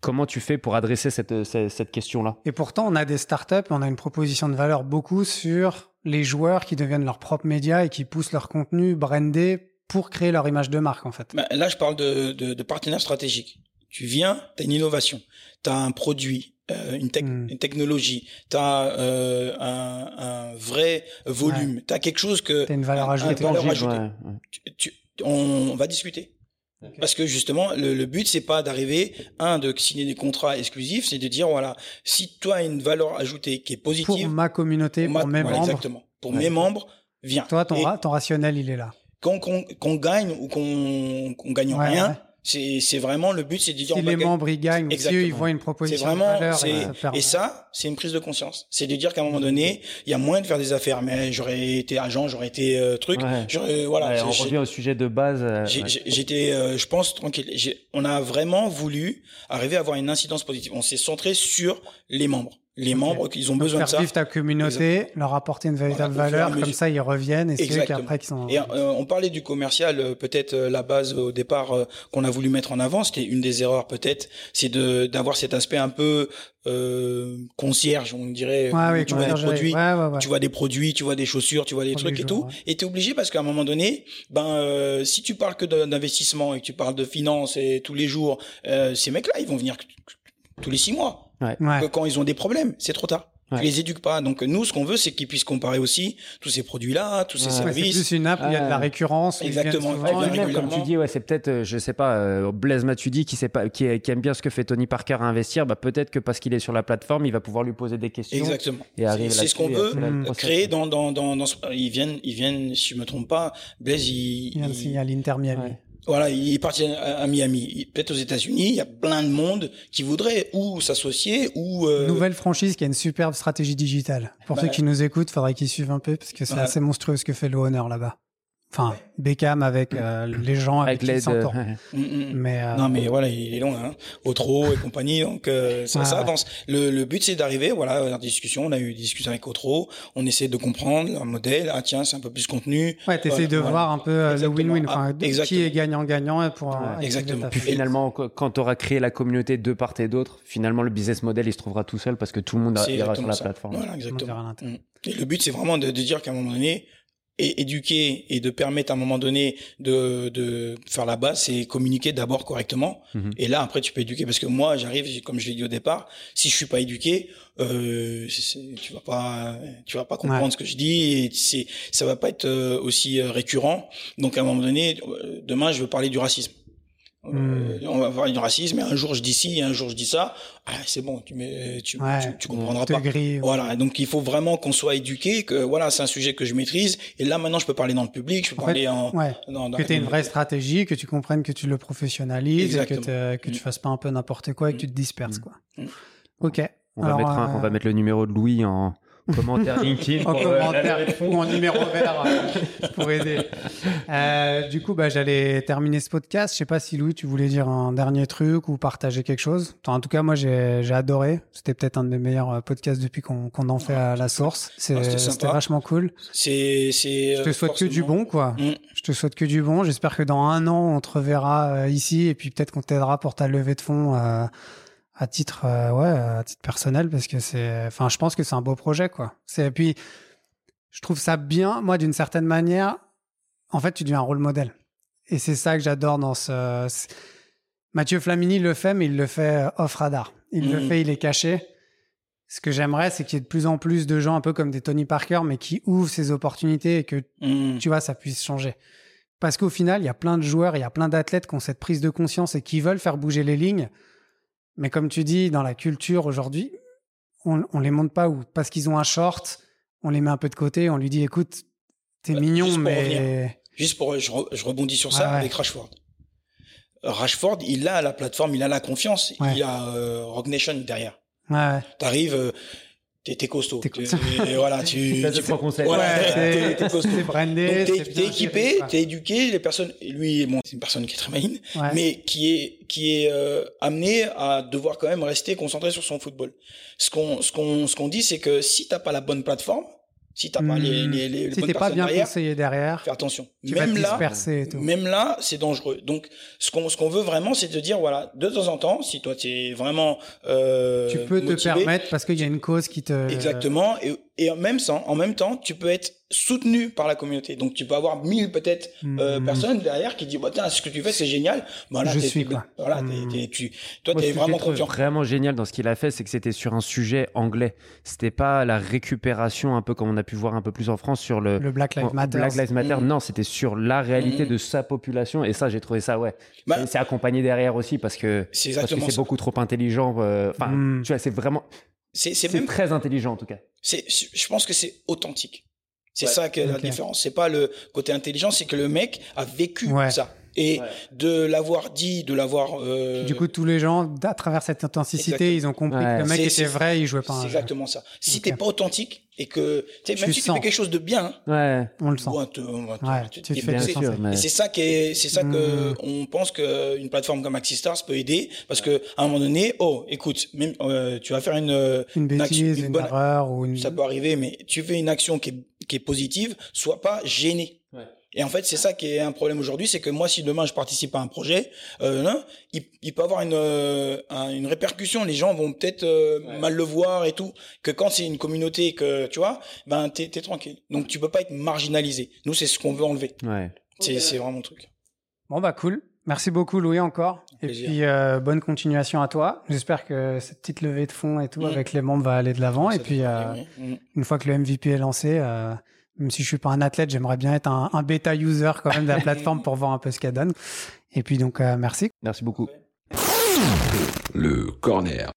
Comment tu fais pour adresser cette, cette, question-là? Et pourtant, on a des startups, on a une proposition de valeur beaucoup sur les joueurs qui deviennent leurs propres médias et qui poussent leur contenu brandé pour créer leur image de marque, en fait. Bah, là, je parle de, de, de partenaires stratégiques. Tu viens, tu as une innovation, tu as un produit, euh, une, hmm. une, technologie, tu as euh, un, un, vrai volume, tu as quelque chose que... Tu une valeur ajoutée. on va discuter. Parce que justement, le, le but c'est pas d'arriver un de signer des contrats exclusifs, c'est de dire voilà, si toi as une valeur ajoutée qui est positive pour ma communauté, pour, mes membres, exactement, pour mes membres, viens. Toi, ton, ton rationnel, il est là. Qu'on qu'on gagne ou qu'on qu'on gagne rien, c'est c'est vraiment le but, c'est de dire si les membres ils gagnent, si eux, ils voient une proposition vraiment, de valeur, et, et ça, c'est une prise de conscience. C'est de dire qu'à un moment donné, il y a moyen de faire des affaires. Mais j'aurais été agent, j'aurais été euh, truc. Ouais. Voilà. on revient au sujet de base. Euh, j'étais, euh, je pense tranquille. On a vraiment voulu arriver à avoir une incidence positive. On s'est centré sur les membres les membres, ils ont besoin de ça. vivre ta communauté, leur apporter une véritable valeur, comme ça ils reviennent et c'est eux qui après qui sont. Et euh, on parlait du commercial, euh, peut-être euh, la base au départ qu'on a voulu mettre en avant, c'était une des erreurs peut-être, c'est de d'avoir cet aspect un peu euh, concierge, on dirait. Ouais, tu vois des produits, tu vois des produits, tu vois des chaussures, tu vois des trucs et tout. Et t'es obligé parce qu'à un moment donné, ben si tu parles que d'investissement et que tu parles de finance et tous les jours, ces mecs-là, ils vont venir tous les six mois. Ouais. Que quand ils ont des problèmes, c'est trop tard. Tu les éduques pas. Donc nous, ce qu'on veut, c'est qu'ils puissent comparer aussi tous ces produits-là, tous ces services. C'est plus une app, il y a de la récurrence. Exactement. comme tu dis, ouais, c'est peut-être, euh, je sais pas, euh, Blaise Matuidi qui sait pas, qui, aime bien ce que fait Tony Parker à investir, bah peut-être que parce qu'il est sur la plateforme, il va pouvoir lui poser des questions. Exactement. C'est ce qu'on veut créer dans dans dans, dans ils viennent ils viennent si je me trompe pas, Blaise il, il, y a l'Inter Miami. Voilà, il est parti à Miami. Peut-être aux États-Unis, il y a plein de monde qui voudrait ou s'associer ou euh... nouvelle franchise qui a une superbe stratégie digitale. Pour bah ceux qui nous écoutent, faudrait qu'ils suivent un peu parce que c'est assez monstrueux ce que fait le Honor là-bas. Enfin, Beckham avec euh, les gens avec, avec qui s'entend. Mm, mm. mais euh, non, mais voilà, il est long, hein. Au trop et compagnie, donc euh, ça, ça avance. Le, le but c'est d'arriver, voilà, en discussion, on a eu des discussions avec Otro, on essaie de comprendre leur modèle. Ah tiens, c'est un peu plus contenu. Ouais, t'essaies de voir un peu le win-win, enfin, ah, qui est gagnant-gagnant pour. exactement. Puis finalement, quand tu auras créé la communauté de part et d'autre, finalement le business model il se trouvera tout seul parce que tout le monde ira sur la plateforme. Voilà, exactement. Mm. Et le but c'est vraiment de, de dire qu'à un moment donné et éduquer et de permettre à un moment donné de, de faire la base, c'est communiquer d'abord correctement. Mhm. Et là, après, tu peux éduquer. Parce que moi, j'arrive, comme je l'ai dit au départ, si je suis pas éduqué, euh, tu vas pas, tu vas pas comprendre ce que je dis. Et c'est, ça va pas être euh, aussi euh, récurrent. Donc, à un moment donné, euh, demain, je veux parler du racisme. Euh, on va voir du racisme, et un jour je dis ci, et un jour je dis ça. Ah, c'est bon, tu, mais, tu, tu, comprendras pas. voilà, donc il faut vraiment qu'on soit éduqué, que voilà, c'est un sujet que je maîtrise. Et là maintenant, je peux parler dans le public, je peux parler en. Ouais. que tu aies une vraie stratégie, que tu comprennes que tu le professionnalises, et que, que tu mm. fasses pas un peu n'importe quoi et que tu te disperses, mm. quoi. Mm. Ok. On, va mettre on va euh, mettre le numéro de Louis en, commentaire LinkedIn. en commentaire ou en numéro vert euh, pour aider. Euh, du coup, bah, j'allais terminer ce podcast. Je sais pas si Louis, tu voulais dire un dernier truc ou partager quelque chose. en tout cas, moi, j'ai adoré. C'était peut-être un des meilleurs euh, podcasts depuis qu'on en fait à la source. C'était vachement cool. C'est, Je te souhaite que du bon, quoi. Mm. Je te souhaite que du bon. J'espère que dans un an, on te reverra ici et puis peut-être qu'on t'aidera pour ta levée de fonds à titre euh, ouais à titre personnel parce que c'est enfin je pense que c'est un beau projet quoi. C'est puis je trouve ça bien moi d'une certaine manière en fait tu deviens un rôle modèle. Et c'est ça que j'adore dans ce Mathieu Flamini le fait mais il le fait euh, off radar. Il le mmh. fait il est caché. Ce que j'aimerais c'est qu'il y ait de plus en plus de gens un peu comme des Tony Parker mais qui ouvrent ces opportunités et que mmh. tu vois ça puisse changer. Parce qu'au final il y a plein de joueurs il y a plein d'athlètes qui ont cette prise de conscience et qui veulent faire bouger les lignes mais comme tu dis, dans la culture aujourd'hui, on, on les monte pas ou parce qu'ils ont un short, on les met un peu de côté, on lui dit écoute, t'es bah, mignon, mais. juste pour, je, rebondis sur ça avec Rashford. Rashford, il a la plateforme, il a la confiance, il a euh, Rock Nation derrière. Ouais. T'arrives, euh, t'es costaud. Et voilà, tu, tu fais conseil. Ouais, t'es costaud. T'es brandé. T'es équipé, t'es éduqué. Les personnes, lui, bon, c'est une personne qui est très maligne, mais qui est qui est euh, amené à devoir quand même rester concentré sur son football. Ce qu'on ce qu'on ce qu'on dit, c'est que si t'as pas la bonne plateforme, si t'as pas les, hmm. les, les, si t'es pas bien derrière, conseillé derrière, fais attention. même là, même là, c'est dangereux. Donc, ce qu'on ce qu'on veut vraiment, c'est de dire voilà, de temps en temps, si toi t'es vraiment euh, tu peux te permettre parce qu'il y a une cause qui te exactement et, et en même temps, en même temps, tu peux être soutenu par la communauté. Donc tu peux avoir mille peut-être euh, hmm. personnes derrière qui disent bah tiens ce que tu fais c'est génial. Bah, là, je suis quoi. Voilà, hmm. tu toi t'es vraiment confiant. Vraiment génial dans ce qu'il a fait, c'est que c'était sur un sujet anglais. C'était pas la récupération un peu comme on a pu voir un peu plus en France sur le, le Black Lives Matter. Black Lives Matter. Hmm. Non, c'était sur la réalité de sa population et ça j'ai trouvé ça ouais. Bah, c'est accompagné derrière aussi parce que c'est beaucoup trop intelligent. Euh, enfin tu vois c'est vraiment c'est même... très intelligent en tout cas. C'est je pense que c'est authentique. C'est ça que la différence. C'est pas le côté intelligent, c'est que le mec a vécu ça. Et de l'avoir dit, de l'avoir. Euh... Du coup, tous les gens, à travers cette intensité, ils ont compris que le mec était vrai, il jouait pas. C'est exactement ça. Si t'es pas authentique et que, même si tu fais quelque chose de bien, ouais, on le sent. tu, fais bien sûr, c'est ça qui est, c'est ça que hmm. on pense qu'une plateforme comme Axistars peut aider parce que à un moment donné, oh, écoute, même euh, tu vas faire une une bêtise, une, erreur ou une... ça peut arriver, mais tu fais une action qui est qui est positive, sois pas gêné. Et en fait, c'est ça qui est un problème aujourd'hui, c'est que moi, si demain je participe à un projet, euh, hein, il, il, peut avoir une, euh, une répercussion. Les gens vont peut-être euh, mal le voir et tout. Que quand c'est une communauté, que tu vois, ben t'es es tranquille. Donc tu peux pas être marginalisé. Nous, c'est ce qu'on veut enlever. Ouais. C'est vraiment le truc. Bon bah cool. Merci beaucoup Louis encore. Et puis euh, bonne continuation à toi. J'espère que cette petite levée de fonds et tout mm. avec les membres va aller de l'avant. Et puis euh, mm. une fois que le MVP est lancé, euh, même si je suis pas un athlète, j'aimerais bien être un, un, bêta user quand même de la plateforme pour voir un peu ce qu'elle donne. Et puis donc merci. Merci beaucoup. Le corner.